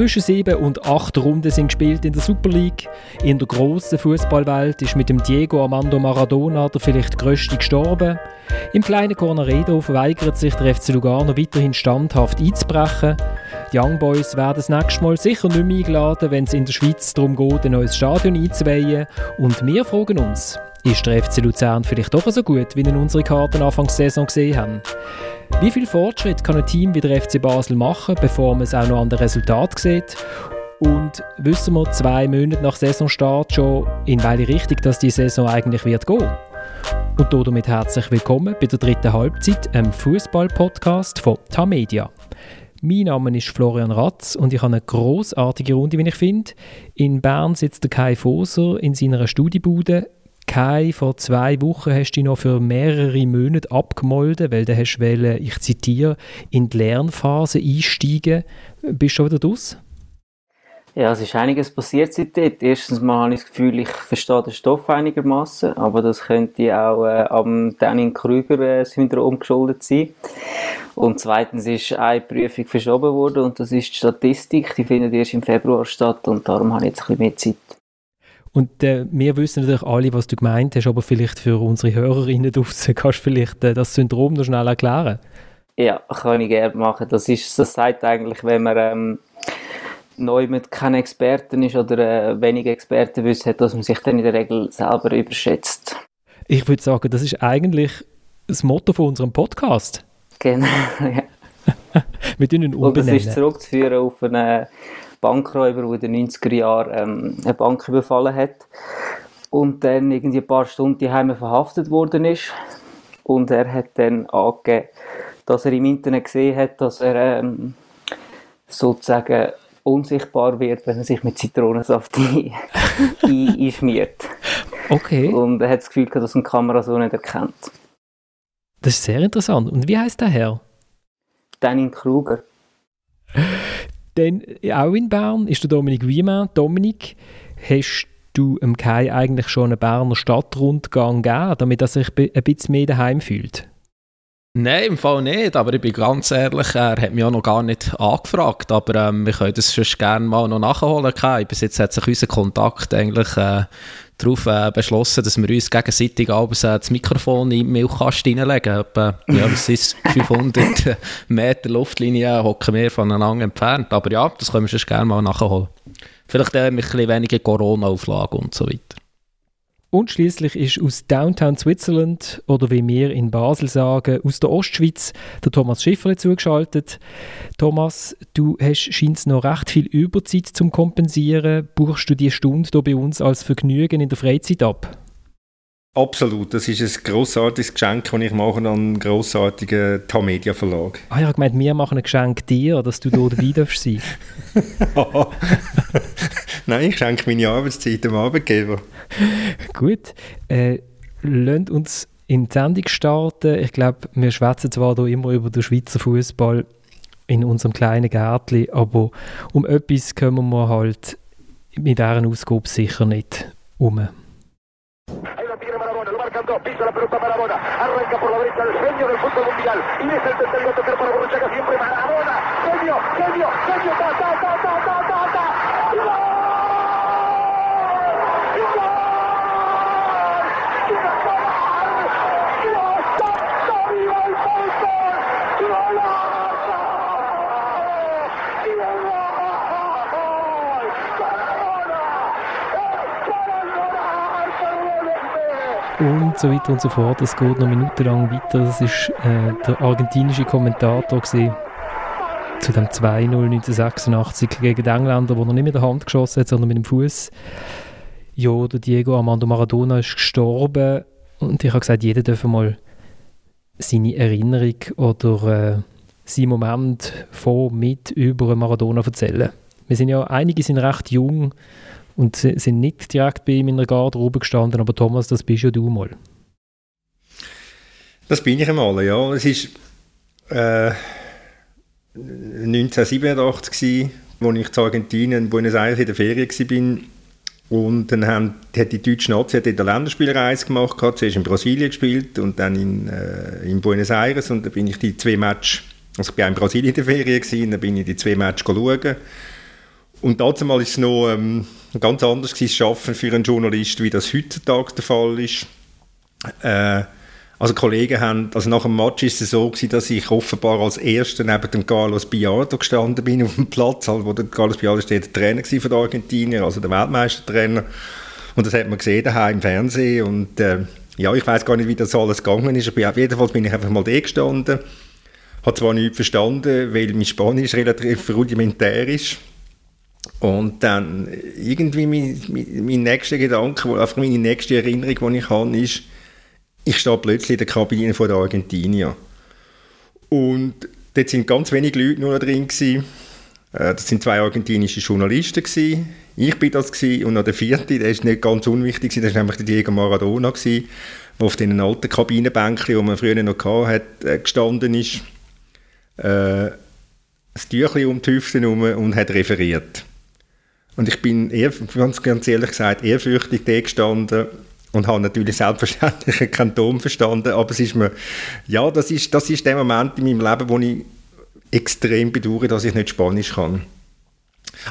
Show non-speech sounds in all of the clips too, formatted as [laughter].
Zwischen sieben und acht Runden sind gespielt in der Super League. In der grossen Fußballwelt ist mit dem Diego Armando Maradona der vielleicht größte gestorben. Im kleinen Cornaredo verweigert sich der FC Lugano weiterhin standhaft einzubrechen. Die Young Boys werden das nächste Mal sicher nicht mehr eingeladen, wenn es in der Schweiz darum geht, ein neues Stadion einzuweihen. Und wir fragen uns, ist der FC Luzern vielleicht doch so gut, wie in unsere Karten Anfangssaison gesehen haben? Wie viel Fortschritt kann ein Team wie der FC Basel machen, bevor man es auch noch an den Resultat sieht? Und wissen wir zwei Monate nach Saisonstart schon, in welche Richtung dass die Saison eigentlich wird gehen? Und damit herzlich willkommen bei der dritten Halbzeit, einem Fußball-Podcast von Tamedia. Mein Name ist Florian Ratz und ich habe eine großartige Runde, wie ich finde. In Bern sitzt der Kai Foser in seiner Studiebude Kai, vor zwei Wochen hast du noch für mehrere Monate abgemolden, weil du hast wollen, ich zitiere, in die Lernphase einsteigen. Bist du schon wieder draus? Ja, es ist einiges passiert seitdem. Erstens mal habe ich das Gefühl, ich verstehe den Stoff einigermaßen, aber das könnte auch äh, am Danning Krüger-Syndrom geschuldet sein. Und zweitens ist eine Prüfung verschoben worden und das ist die Statistik. Die findet erst im Februar statt und darum habe ich jetzt ein bisschen mehr Zeit. Und äh, wir wissen natürlich alle, was du gemeint hast, aber vielleicht für unsere Hörerinnen [laughs] draußen kannst du vielleicht äh, das Syndrom noch schnell erklären? Ja, kann ich gerne machen. Das ist, das sagt eigentlich, wenn man ähm, neu mit keinen Experten ist oder äh, wenige Experten wissen, dass man sich dann in der Regel selber überschätzt. Ich würde sagen, das ist eigentlich das Motto von unserem Podcast. Genau, [laughs] ja. Wir tun ihn Und das ist zurückzuführen auf eine Bankräuber, der in den 90er Jahren ähm, eine Bank überfallen hat und dann irgendwie ein paar Stunden daheim verhaftet worden ist. Und er hat dann angegeben, dass er im Internet gesehen hat, dass er ähm, sozusagen unsichtbar wird, wenn er sich mit Zitronensaft [laughs] einschmiert. Okay. Und er hat das Gefühl gehabt, dass eine Kamera so nicht erkennt. Das ist sehr interessant. Und wie heißt der Herr? Danny Kruger. [laughs] Dann auch in Bern ist der Dominik Wiemann. Dominik, hast du dem Kai eigentlich schon einen Berner Stadtrundgang gegeben, damit er sich ein bisschen mehr daheim fühlt? Nein, im Fall nicht, aber ich bin ganz ehrlich, er hat mich auch noch gar nicht angefragt, aber ähm, wir können das schon gerne mal noch nachholen. Kai. Bis jetzt hat sich unser Kontakt eigentlich äh, darauf äh, beschlossen, dass wir uns gegenseitig abends äh, das Mikrofon in den Milchkasten reinlegen. Etwa, ja, das ist 500 [laughs] Meter Luftlinie, hocken wir voneinander entfernt. Aber ja, das können wir schon gerne mal nachholen. Vielleicht äh, mit ein bisschen weniger Corona-Auflagen und so weiter. Und schließlich ist aus Downtown Switzerland oder wie wir in Basel sagen, aus der Ostschweiz der Thomas Schifferle zugeschaltet. Thomas, du hast scheinst noch recht viel Überzeit zum Kompensieren. Buchst du die Stunde hier bei uns als Vergnügen in der Freizeit ab? Absolut, das ist ein grossartiges Geschenk, das ich mache an einen grossartigen Tamedia Verlag. Ah ja, ich gemeint, wir machen ein Geschenk dir, dass du hier dabei darfst sein. [laughs] Nein, ich schenke meine Arbeitszeit dem Arbeitgeber. Gut, äh, lasst uns in die Sendung starten. Ich glaube, wir schwätzen zwar hier immer über den Schweizer Fußball in unserem kleinen Gärtchen, aber um etwas kommen wir halt mit dieser Ausgabe sicher nicht um. Dos, pisa la pelota Maradona, arranca por la derecha el genio del fútbol mundial, y es el tercero a tocar para Borruchaga, siempre Maradona, genio, genio, genio, ta, ta, und so weiter und so fort. Es geht noch minutenlang weiter. Das ist äh, der argentinische Kommentator gewesen, zu dem 2-0 1986 gegen die Engländer, wo er nicht mit der Hand geschossen hat, sondern mit dem Fuß. Ja, der Diego Armando Maradona ist gestorben und ich habe gesagt, jeder darf mal seine Erinnerung oder äh, seinen Moment von, mit, über Maradona erzählen. Wir sind ja, einige sind recht jung, und sind nicht direkt bei ihm in der Garderobe gestanden, aber Thomas, das bist ja du mal. Das bin ich einmal, ja. Es war äh, 1987 als ich zu Argentinien in Buenos Aires in der Ferien war. Und dann haben, hat die deutsche Nazi hat eine Länderspielreise gemacht, hat zuerst in Brasilien gespielt und dann in, äh, in Buenos Aires. Und da bin ich die zwei Matches, also ich war in Brasilien in der Ferien, gewesen, dann bin ich die zwei Matches schauen. Und dazu war es noch ähm, ganz anders gewesen, Arbeiten für einen Journalist, wie das heutzutage der Fall ist. Äh, also Kollegen haben, also nach dem Match ist es so gewesen, dass ich offenbar als Erster neben dem Carlos Biardo gestanden bin auf dem Platz, halt, wo der Carlos Biardo steht, der Trainer von der Argentinier, also der Weltmeistertrainer. Und das hat man gesehen daheim im Fernsehen und äh, ja, ich weiß gar nicht, wie das alles gegangen ist, aber jedenfalls bin ich einfach mal da gestanden, habe zwar nichts verstanden, weil mein Spanisch relativ rudimentär ist und dann irgendwie mein, mein, mein nächster Gedanke, einfach meine nächste Erinnerung, die ich habe, ist, ich stehe plötzlich in der Kabine von der Argentinier. Und dort sind ganz wenige Leute nur drin gewesen. Äh, das sind zwei argentinische Journalisten gewesen. Ich bin das gewesen. und noch der vierte, der ist nicht ganz unwichtig gewesen, das war nämlich der Diego Maradona gewesen, der auf den alten Kabinenbänkchen, die man früher noch hatte, äh, gestanden ist, äh, das Tüchlein um die Hüfte herum und hat referiert. Und ich bin eher, ganz, ganz ehrlich gesagt ehrfürchtig da gestanden und habe natürlich selbstverständlich keinen Ton verstanden, aber es ist mir, ja, das ist, das ist der Moment in meinem Leben, wo ich extrem bedauere, dass ich nicht Spanisch kann.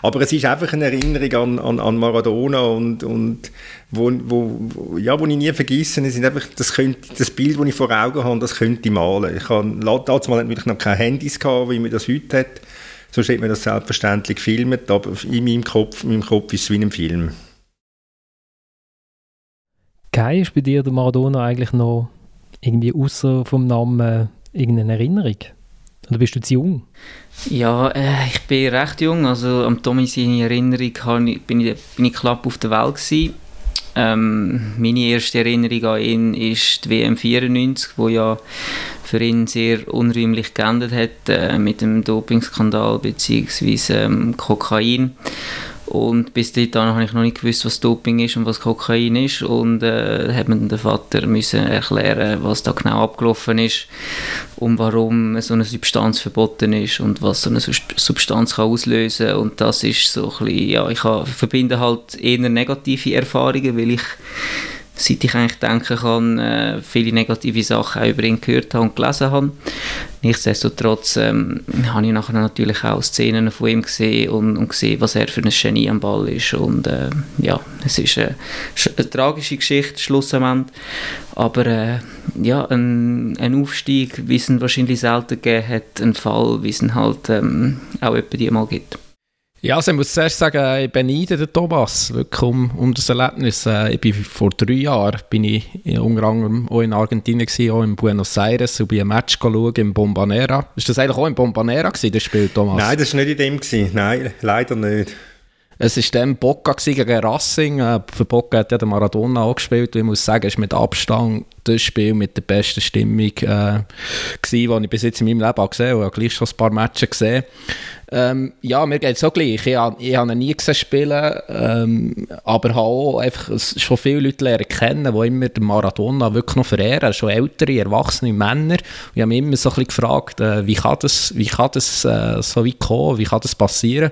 Aber es ist einfach eine Erinnerung an, an, an Maradona und, und wo, wo, ja, wo ich nie vergessen es sind einfach, das, könnte, das Bild, das ich vor Augen habe, das könnte ich malen. Ich habe damals natürlich noch keine Handys gehabt, wie man das heute hat, sonst hätte man das selbstverständlich gefilmt, aber in meinem Kopf, in meinem Kopf ist es wie ein Film. Kai, ist bei dir der Maradona eigentlich noch irgendwie außer vom Namen irgendeine Erinnerung? Oder bist du zu jung? Ja, äh, ich bin recht jung. Also am Tommy seine Erinnerung ich, bin, ich, bin ich knapp auf der Welt gewesen. Ähm, meine erste Erinnerung an ihn ist die WM 94, wo ja für ihn sehr unrühmlich geendet hat äh, mit dem Dopingskandal bzw. Ähm, Kokain. Und bis dahin habe ich noch nicht gewusst, was Doping ist und was Kokain ist. Und äh, hat mir der Vater müssen erklären, was da genau abgelaufen ist und warum so eine Substanz verboten ist und was so eine Substanz kann auslösen kann. Und das ist so ein bisschen, ja, ich habe, verbinde halt eher negative Erfahrungen, weil ich seit ich eigentlich denken kann, äh, viele negative Sachen auch über ihn gehört habe und gelesen habe. Nichtsdestotrotz ähm, habe ich nachher natürlich auch Szenen von ihm gesehen und, und gesehen, was er für ein Genie am Ball ist. Und äh, ja, es ist eine, eine tragische Geschichte, schlussendlich. Aber äh, ja, ein, ein Aufstieg, wie es ihn wahrscheinlich selten gegeben hat, ein Fall, wie es ihn halt ähm, auch etwa die mal gibt. Ja, also ich muss zuerst sagen, ich beneide den Thomas wirklich um, um das Erlebnis. Äh, ich bin vor drei Jahren bin ich unter anderem auch in Argentinien gewesen, auch in Buenos Aires und bin ein Match im Bombanera. Ist das eigentlich auch im Bombanera gewesen, das Spiel, Thomas? Nein, das war nicht in dem. Gewesen. Nein, leider nicht. Es war dann Boca gegen Racing. Äh, für Boca hat ja der Maradona auch gespielt. ich muss sagen, es war mit Abstand das Spiel mit der besten Stimmung, äh, gewesen, das ich bis jetzt in meinem Leben gesehen habe. Ich habe gleich schon ein paar Matches gesehen. Ähm, ja, mir geht es auch gleich. Ich, habe, ich habe ihn nie gesehen spielen, ähm, aber habe auch einfach schon viele Leute lernen kennen, die immer den Maradona wirklich noch verehren, schon ältere, erwachsene Männer. Und ich habe mich immer so ein bisschen gefragt, äh, wie kann das, wie kann das äh, so weit kommen, wie kann das passieren?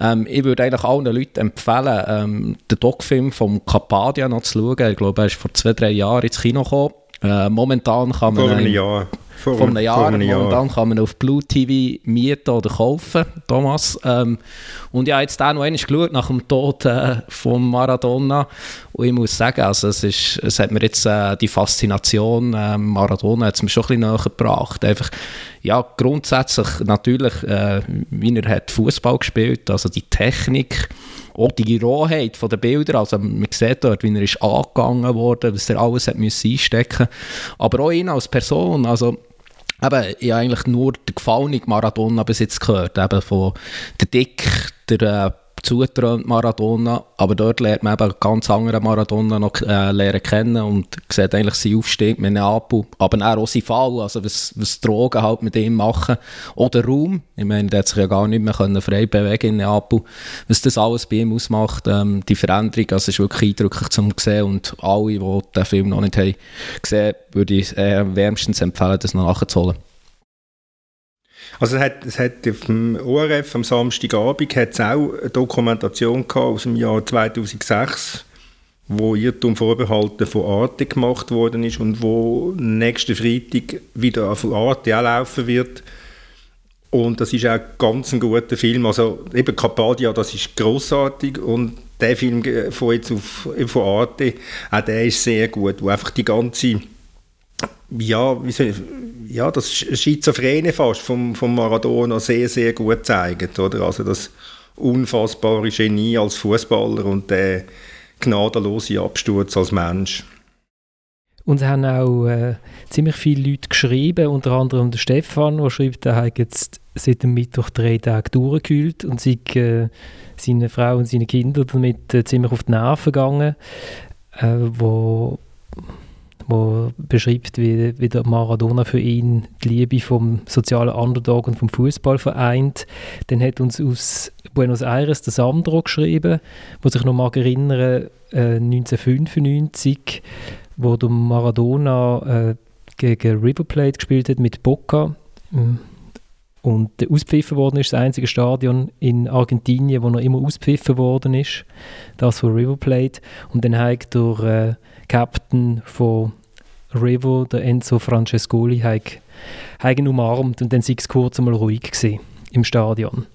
Ähm, ich würde eigentlich allen Leuten empfehlen, ähm, den Doc-Film vom Capadia noch zu schauen. Ich glaube, er ist vor zwei, drei Jahren ins Kino gekommen. Äh, momentan kann man... Vor einem Jahr. Vor, vor einem Jahr. Vor einem Jahr. Momentan kann man auf Blue TV mieten oder kaufen, Thomas. Ähm, und ich habe jetzt auch noch einmal geschaut nach dem Tod äh, von Maradona. Und ich muss sagen, also es, ist, es hat mir jetzt äh, die Faszination äh, Maradona hat's mir schon ein bisschen näher gebracht. Einfach, ja, grundsätzlich natürlich, äh, wie er hat Fußball gespielt, also die Technik, auch die Rohheit der Bilder, also man sieht dort, wie er ist angegangen wurde, was er alles hat müssen einstecken aber auch ihn als Person, also eben, ich habe eigentlich nur den gefallenen Maradona bis jetzt gehört, eben von der Dick, der äh, zutrönt Maradona, aber dort lernt man eben ganz anderen Maradona noch äh, kennen und sieht eigentlich seinen Aufstieg mit Neapel, aber auch seinen Fall, also was, was Drogen halt mit ihm machen. Oder Raum, ich meine, der hat sich ja gar nicht mehr können frei bewegen in Neapel, was das alles bei ihm ausmacht, ähm, die Veränderung, also ist wirklich eindrücklich zu sehen und alle, die den Film noch nicht haben gesehen, würde ich äh, wärmstens empfehlen, das noch nachzuholen. Also es hat, es hat auf dem ORF am Samstagabend hat's auch eine Dokumentation aus dem Jahr 2006, wo Irrtum vorbehalten von Arte gemacht worden ist und wo nächsten Freitag wieder auf Arte auch laufen wird. Und das ist auch ganz ein guter Film. Also eben Carpadia, das ist großartig und der Film von jetzt auf, von Arte, auch der ist sehr gut, wo einfach die ganze ja, wie soll ich, ja, das Schizophrene fast vom, vom Maradona sehr, sehr gut zeigt, oder? Also das unfassbare Genie als Fußballer und der gnadenlose Absturz als Mensch. Und haben auch äh, ziemlich viele Leute geschrieben, unter anderem der Stefan, der schreibt, er hat jetzt seit dem Mittwoch drei Tage durchgekühlt und sei äh, seine Frau und seine Kinder damit äh, ziemlich auf die Nerven gegangen, äh, wo wo beschreibt, wie, wie der Maradona für ihn die Liebe vom sozialen Underdog und vom Fußball vereint. Dann hat uns aus Buenos Aires der Sandro geschrieben, wo sich noch mal erinnern, äh, 1995, wo der Maradona äh, gegen River Plate gespielt hat mit Boca mm. und auspfiffen worden ist, das einzige Stadion in Argentinien, wo noch immer auspfiffen worden ist, das von River Plate. Und dann hat der äh, Captain von Revo, der Enzo Francescoli, hat ihn umarmt und dann sei es kurz einmal ruhig gewesen im Stadion.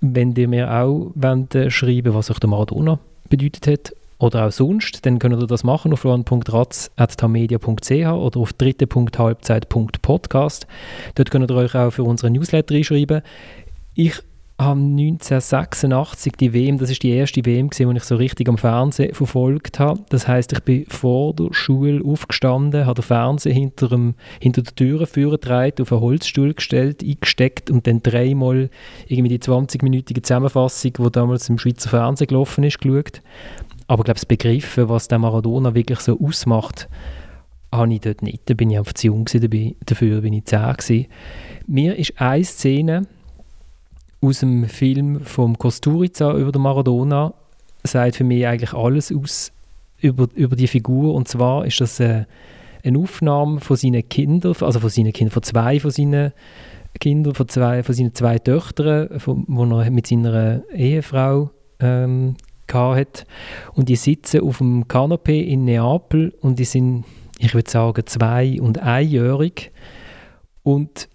Wenn ihr mir auch wollt, äh, schreiben was euch der Maradona bedeutet hat oder auch sonst, dann könnt ihr das machen auf rohan.ratz.tamedia.ch oder auf dritte.halbzeit.podcast. Dort könnt ihr euch auch für unsere Newsletter einschreiben. Ich habe 1986 die WM, das ist die erste WM, die ich so richtig am Fernsehen verfolgt habe. Das heißt, ich bin vor der Schule aufgestanden, habe den Fernseher hinter, dem, hinter der Tür vorgetragen, auf einen Holzstuhl gestellt, eingesteckt und dann dreimal irgendwie die 20-minütige Zusammenfassung, die damals im Schweizer Fernsehen gelaufen ist, geschaut. Aber ich glaube, das Begriffen, was der Maradona wirklich so ausmacht, habe ich dort nicht. Da bin ich einfach zu jung dafür bin ich zehn gewesen. Mir ist eine Szene aus dem Film vom Kosturica über den Maradona sagt für mich eigentlich alles aus über, über die Figur. Und zwar ist das äh, eine Aufnahme von seinen Kindern, also von seinen Kindern, von zwei von seinen Kindern, von, zwei, von seinen zwei Töchtern, von, wo er mit seiner Ehefrau ähm, hat. Und die sitzen auf dem Kanapee in Neapel und die sind, ich würde sagen, zwei- und einjährig. Und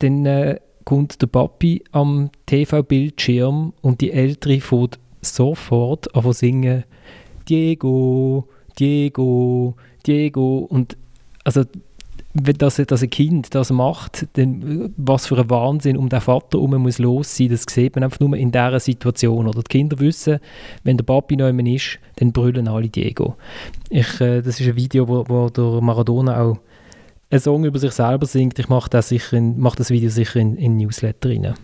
dann äh, kommt der Papi am TV-Bildschirm und die Ältere fährt sofort an singen Diego, Diego, Diego und also wenn das, das ein Kind das macht, dann was für ein Wahnsinn um den Vater herum muss los sein, das sieht man einfach nur in dieser Situation. Oder die Kinder wissen, wenn der Papi noch ist, dann brüllen alle Diego. Ich, äh, das ist ein Video, wo, wo der Maradona auch einen Song über sich selber singt, ich mache das, sicher in, das Video sicher in, in Newsletter rein.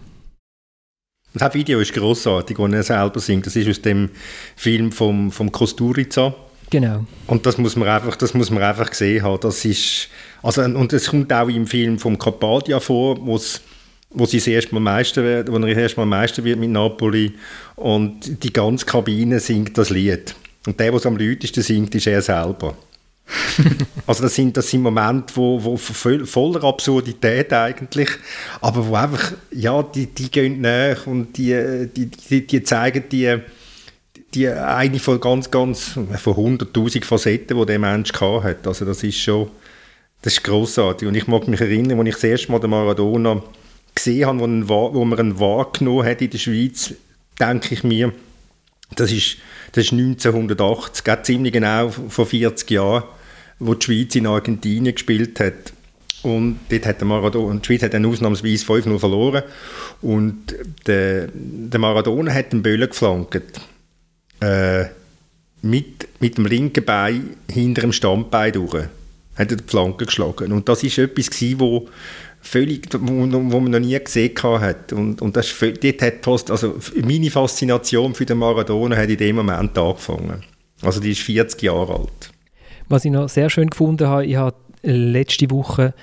Das Video ist großartig, wo er selber singt. Das ist aus dem Film vom, vom Kosturica. Genau. Und das muss man einfach, das muss man einfach gesehen haben. Das ist, also, und es kommt auch im Film vom Carpadia vor, wo's, wo sie das erste Mal Meister wird, wo er das erste Mal Meister wird mit Napoli und die ganze Kabine singt das Lied. Und der, der am lautesten singt, ist er selber. [laughs] also das sind, das sind Momente, wo, wo voller Absurdität eigentlich, aber wo einfach, ja, die, die gehen näher und die, die, die, die zeigen die, die eine von ganz, ganz, von 100'000 Facetten, die der Mensch hat. Also das ist schon, das ist grossartig. Und ich mag mich erinnern, als ich das erste Mal den Maradona gesehen habe, wo, einen, wo man ihn wahrgenommen hat in der Schweiz, denke ich mir, das ist, das ist 1980, geht ziemlich genau vor 40 Jahren, wo die Schweiz in Argentinien gespielt hat. Und dort hat der Maradona, die Schweiz hat dann ausnahmsweise 5-0 verloren. Und der, der Maradona hat den Böllen geflankt. Äh, mit, mit dem linken Bein hinter dem Standbein durch. Hat er die Flanke geschlagen. Und das war etwas, gewesen, wo völlig, wo, wo man noch nie gesehen hat. Und, und das dort hat fast, also meine Faszination für den Maradona hat in dem Moment angefangen. Also die ist 40 Jahre alt. Was ich noch sehr schön gefunden habe, ich habe letzte Woche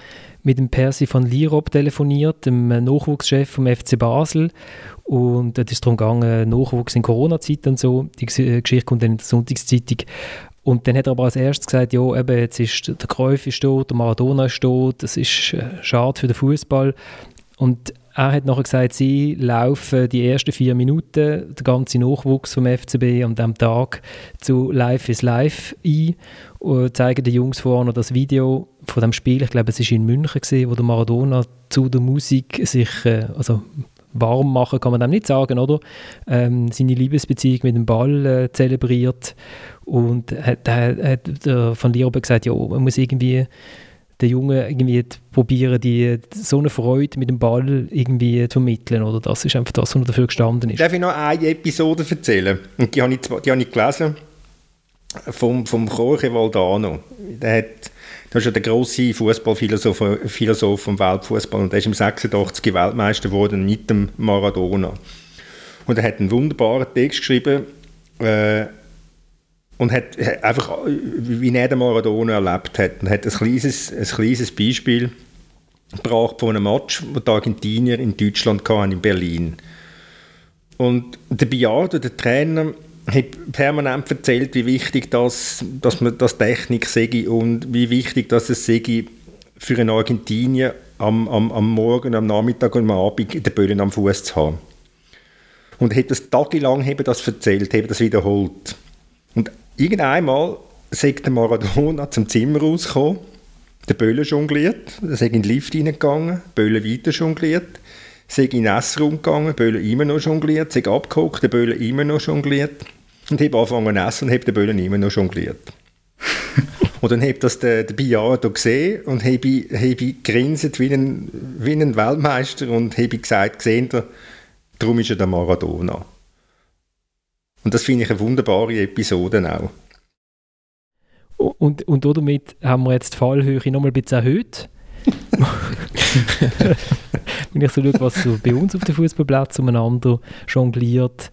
mit dem Percy von Lirop telefoniert, dem Nachwuchschef vom FC Basel. Und es ist darum gegangen, Nachwuchs in Corona-Zeit und so. Die Geschichte kommt dann in der Sonntagszeitung. Und dann hat er aber als erstes gesagt, ja, eben, jetzt ist der Cruyff ist tot, der Maradona ist tot, das ist äh, schade für den Fußball. Und er hat nachher gesagt, sie laufen die ersten vier Minuten, der ganze Nachwuchs vom FCB an diesem Tag zu Life is Life ein und zeigen den Jungs vorne das Video von dem Spiel. Ich glaube, es war in München, gewesen, wo der Maradona zu der Musik sich, äh, also warm machen kann man dem nicht sagen, oder? Ähm, seine Liebesbeziehung mit dem Ball äh, zelebriert und hat, hat, hat der Van Lierbe gesagt, ja, man muss irgendwie den Jungen irgendwie probieren, die, so eine Freude mit dem Ball irgendwie zu vermitteln, oder? Das ist einfach das, was dafür gestanden ist. Darf ich noch eine Episode erzählen? Und die habe ich, die habe ich gelesen vom, vom Jorge Valdano. Der hat das ist ja der grosse Fußballphilosoph Philosoph vom Weltfußball und der ist im 86 Weltmeister geworden mit dem Maradona. Und er hat einen wunderbaren Text geschrieben äh, und hat, einfach, wie er den Maradona erlebt hat, und hat ein kleines, ein kleines Beispiel gebracht von einem Match, wo die Argentinier in Deutschland hatten, in Berlin. Und der Biardo, der Trainer, hat permanent erzählt, wie wichtig das, dass man das Technik sei und wie wichtig das es sei für einen Argentinier am, am, am Morgen, am Nachmittag und am Abend den Böllen am Fuß zu haben. Und hat das tagelang das erzählt, haben das wiederholt. Und irgendeinmal sagt der Maradona zum Zimmer rausgekommen, der Böllen jongliert, er ist in den Lift reingegangen, Böllen weiter jongliert, sei in den Essraum gegangen, Böllen immer noch jongliert, sei abgehockt, der Böllen immer noch jongliert und habe angefangen zu essen und habe den Böllen immer noch jongliert. [laughs] und dann habe das der, der Biardo gesehen und habe, habe grinset wie ein, wie ein Weltmeister und habe gesagt, gesehen, darum ist er der Maradona. Und das finde ich eine wunderbare Episode auch. Und, und damit haben wir jetzt die Fallhöhe nochmal ein bisschen erhöht. [laughs] Wenn ich so schaue, was so bei uns auf dem Fußballplatz umeinander jongliert,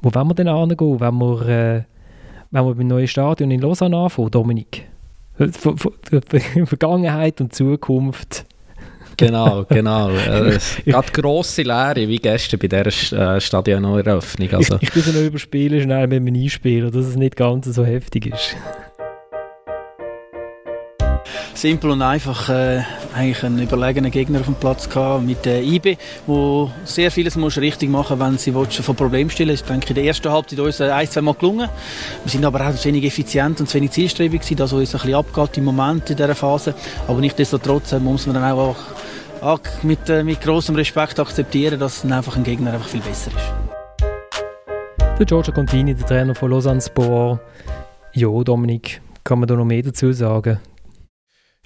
wo wollen wir denn hingehen, wenn wir, äh, wenn wir beim neuen Stadion in Lausanne anfangen, Dominik? Vergangenheit und Zukunft. Genau, genau. [laughs] Äh, gerade grosse Lehre, wie gestern bei dieser äh, Stadioneröffnung. Also. Ich, ich bin so noch überspielen, schnell mit dem Einspielen, dass es nicht ganz so heftig ist simpel und einfach äh, eigentlich einen überlegenen Gegner auf dem Platz gehabt mit der IB, wo sehr vieles muss richtig machen, wenn sie von Problemen stellen. Ich denke, in der ersten Halbzeit uns ein, zwei Mal gelungen. Wir sind aber auch zu wenig effizient und zu wenig zielstrebig gewesen, dass uns ein bisschen abgeht im Moment in dieser Phase. Aber nichtsdestotrotz äh, muss man dann auch, auch mit, äh, mit großem Respekt akzeptieren, dass dann einfach ein Gegner einfach viel besser ist. Der Giorgio Contini, der Trainer von Lausanne Sport. Ja, Dominik, kann man da noch mehr dazu sagen?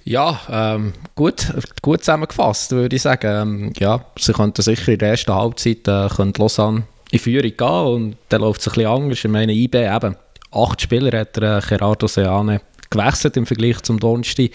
Ja, ähm, gut, gut zusammengefasst, würde ich sagen. Ähm, ja, sie könnten sicher in der ersten Halbzeit äh, Lausanne in Führung gehen und dann läuft es ein bisschen anders. Ich meine, IB eben, acht Spieler hat der äh, Gerardo Seane gewechselt im Vergleich zum Donnerstag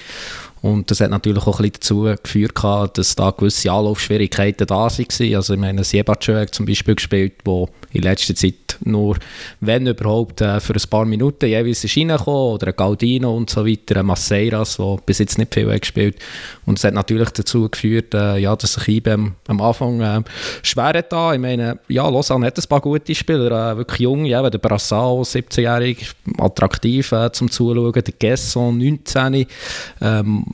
und das hat natürlich auch ein bisschen dazu geführt, dass da gewisse Anlaufschwierigkeiten da waren. Also ich meine, Siebatschö hat zum Beispiel gespielt, wo in letzter Zeit nur, wenn überhaupt, äh, für ein paar Minuten jeweils ist reingekommen, oder ein Galdino und so weiter, ein Masseiras, der bis jetzt nicht viel hat gespielt Und es hat natürlich dazu geführt, äh, ja, dass sich IBM am Anfang äh, schwer hat. Ich meine, ja, Lausanne hat ein paar gute Spieler, äh, wirklich jung, ja, der Brassao, 17-jährig, attraktiv äh, zum Zuschauen, der Gesson, 19, ähm,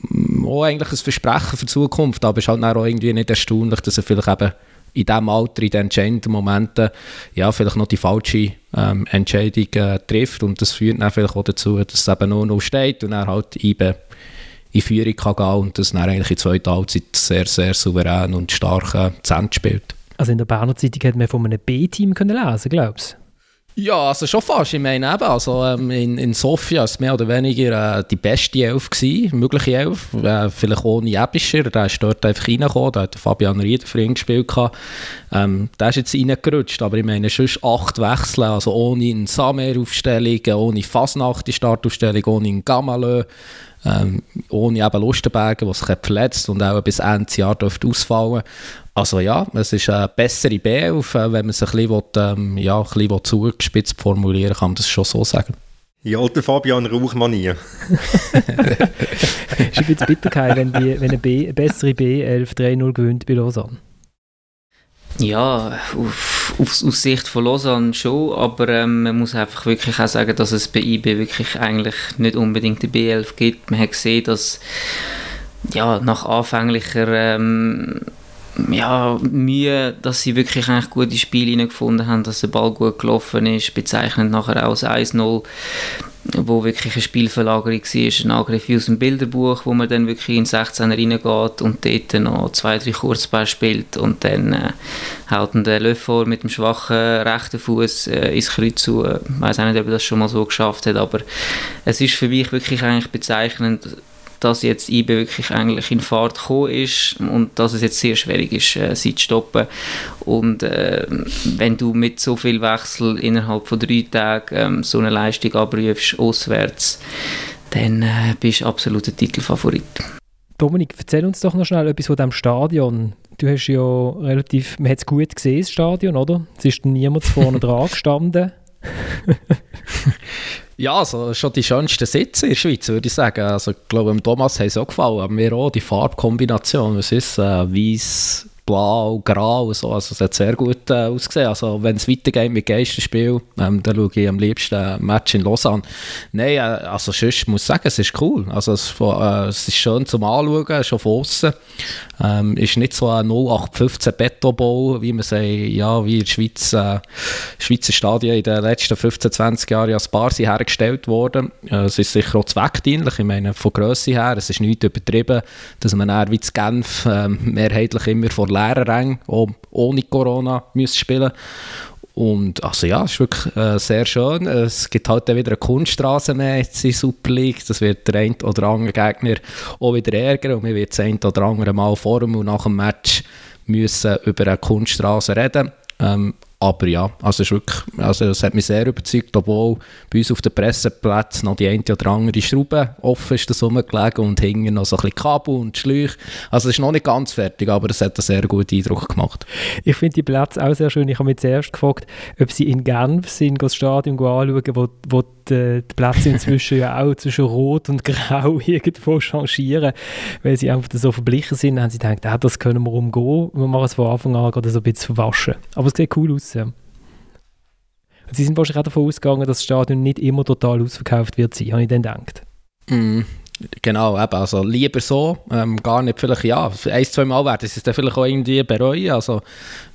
auch eigentlich ein Versprechen für die Zukunft, aber es ist halt auch irgendwie nicht erstaunlich, dass er vielleicht eben in diesem Alter, in den entscheidenden Momenten, ja, vielleicht noch die falsche ähm, Entscheidung äh, trifft. Und das führt dann vielleicht auch dazu, dass es eben nur noch steht und er halt eben in Führung kann gehen und das dann eigentlich in der zweiten Halbzeit sehr, sehr souverän und stark äh, zu Ende spielt. Also in der Berner Zeitung hätte man von einem B-Team lesen glaubst du? Ja, also schon fast. Ich meine eben, also ähm, in, in Sofia war es mehr oder weniger äh, die beste Elf gewesen, mögliche Elf, äh, vielleicht ohne Ebischer, der ist dort einfach reingekommen, da hat Fabian Rieder für ihn gespielt ähm, der ist jetzt reingerutscht, aber ich meine, sonst acht Wechsel, also ohne eine Samer-Aufstellung, ohne Fasnacht-Startaufstellung, ohne einen Gamalö, ähm, ohne eben Lustenberger, der sich verletzt und auch bis Ende Jahr ausfallen Also ja, es ist eine bessere B11, äh, wenn man es ein bisschen, will, ähm, ja, ein bisschen zugespitzt formulieren kann man das schon so sagen. Die alte Fabian Rauchmanier. [laughs] ist ein bisschen bitter, wenn, die, wenn eine, B, eine bessere B11 3-0 gewinnt bei Lausanne. Ja, auf, auf, aus Sicht von Lausanne schon, aber ähm, man muss einfach wirklich auch sagen, dass es bei IB wirklich eigentlich nicht unbedingt die B11 gibt. Man hat gesehen, dass ja, nach anfänglicher ähm, ja, Mühe, dass sie wirklich eigentlich gute Spiele gefunden haben, dass der Ball gut gelaufen ist, bezeichnet nachher auch das 1-0 wo wirklich eine Spielverlagerung war, ein Angriff aus dem Bilderbuch, wo man dann wirklich in 16 reingeht und dort noch zwei, drei Kurzball spielt und dann äh, haut der Löffel mit dem schwachen rechten Fuß äh, ins Kreuz zu. Ich weiß auch nicht, ob er das schon mal so geschafft hat, aber es ist für mich wirklich eigentlich bezeichnend, dass jetzt IBE wirklich eigentlich in Fahrt gekommen ist und dass es jetzt sehr schwierig ist, äh, sie zu stoppen. Und äh, wenn du mit so viel Wechsel innerhalb von drei Tagen äh, so eine Leistung abrufst, auswärts, dann äh, bist du absoluter Titelfavorit. Dominik, erzähl uns doch noch schnell etwas von diesem Stadion. Du hast ja relativ, man hat es gut gesehen, das Stadion, oder? Es ist niemand vorne [laughs] dran gestanden. [laughs] Ja, also schon die schönsten Sitze in der Schweiz, würde ich sagen. Also, ich glaube, Thomas hat es auch gefallen. Aber mir auch die Farbkombination. Was ist äh, weiß, blau, grau, so. Also es hat sehr gut äh, ausgesehen. Also wenn es weitergeht mit Geisterspiel, ähm, dann schaue ich am liebsten ein Match in Lausanne. Nein, äh, also sonst muss ich sagen, es ist cool. Also es, äh, es ist schön zum Anschauen, schon von außen. Ähm, ist nicht so ein 0815 Betonbau, wie man sagt, ja, wie in der Schweiz, äh, Schweizer Stadien in den letzten 15, 20 Jahren als Bar sind hergestellt worden. Äh, es ist sicher auch zweckdienlich. Ich meine, von Größe her, es ist nicht übertrieben, dass man eher wie zu Genf äh, mehrheitlich immer vor leeren Rängen, auch ohne Corona, müssen spielen und also ja, es ist wirklich äh, sehr schön. Es gibt halt dann wieder eine Kunststraße mehr jetzt in Super League. Das wird der ein oder andere Gegner auch wieder ärgern. Und wir werden das ein oder andere Mal vor dem und nach dem Match müssen über eine Kunststraße reden. Ähm, aber ja, also es, wirklich, also es hat mich sehr überzeugt, obwohl bei uns auf den Presseplätzen noch die eine oder andere Schraube offen ist, das rumgelegen und hingen noch so ein bisschen Kabel und Schläuche. Also es ist noch nicht ganz fertig, aber es hat einen sehr guten Eindruck gemacht. Ich finde die Plätze auch sehr schön. Ich habe mich zuerst gefragt, ob sie in Genf sind, das Stadion anschauen, wo, wo die, die Plätze inzwischen [laughs] ja auch zwischen Rot und Grau [laughs] irgendwo changieren, weil sie einfach so verblichen sind. Haben sie gedacht, ah, das können wir umgehen. Wir machen es von Anfang an gerade so ein bisschen verwaschen. Aber es sieht cool aus ja. Sie sind wahrscheinlich auch davon ausgegangen, dass das Stadion nicht immer total ausverkauft wird sein, habe ich dann gedacht. Mm, genau, eben, also lieber so, ähm, gar nicht vielleicht, ja, ein, zwei Mal werden sie es dann vielleicht auch irgendwie bereuen, also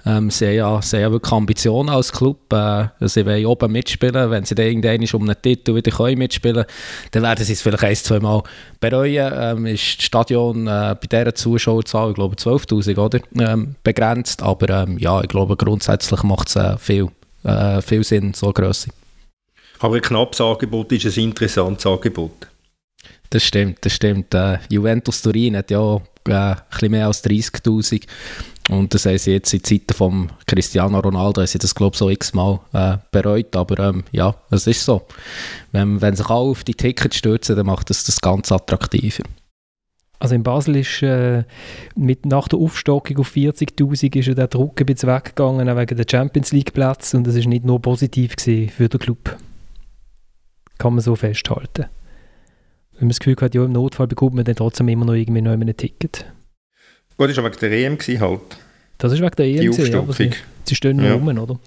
ähm, sie, haben ja, sie haben ja wirklich Ambitionen als Club, äh, sie wollen oben mitspielen, wenn sie dann irgendwann um einen Titel wieder können mitspielen dann werden sie es vielleicht ein, zwei Mal bereuen, ähm, ist das Stadion äh, bei dieser Zuschauerzahl, ich glaube 12'000, oder, ähm, begrenzt, aber ähm, ja, ich glaube grundsätzlich macht es äh, viel äh, viel Sinn, so Größe. Aber ein knappes Angebot ist ein interessantes Angebot. Das stimmt, das stimmt. Äh, Juventus Turin hat ja äh, ein mehr als 30'000 und das haben jetzt in Zeiten von Cristiano Ronaldo, haben sie das glaube ich so x-mal äh, bereut, aber ähm, ja, es ist so. Wenn, wenn sich alle auf die Tickets stürzen, dann macht das das ganz attraktiv. Also in Basel ist äh, mit, nach der Aufstockung auf 40'000 ist ja der Druck ein bisschen weggegangen, auch wegen der Champions League Platz und das ist nicht nur positiv für den Club. Kann man so festhalten. Wenn man das Gefühl hat, ja, im Notfall bekommt man dann trotzdem immer noch irgendwie noch ein Ticket. Gut, das war wegen der EM halt. Das ist wegen der EM, gewesen, aber sie, sie stehen ja. rum, oder?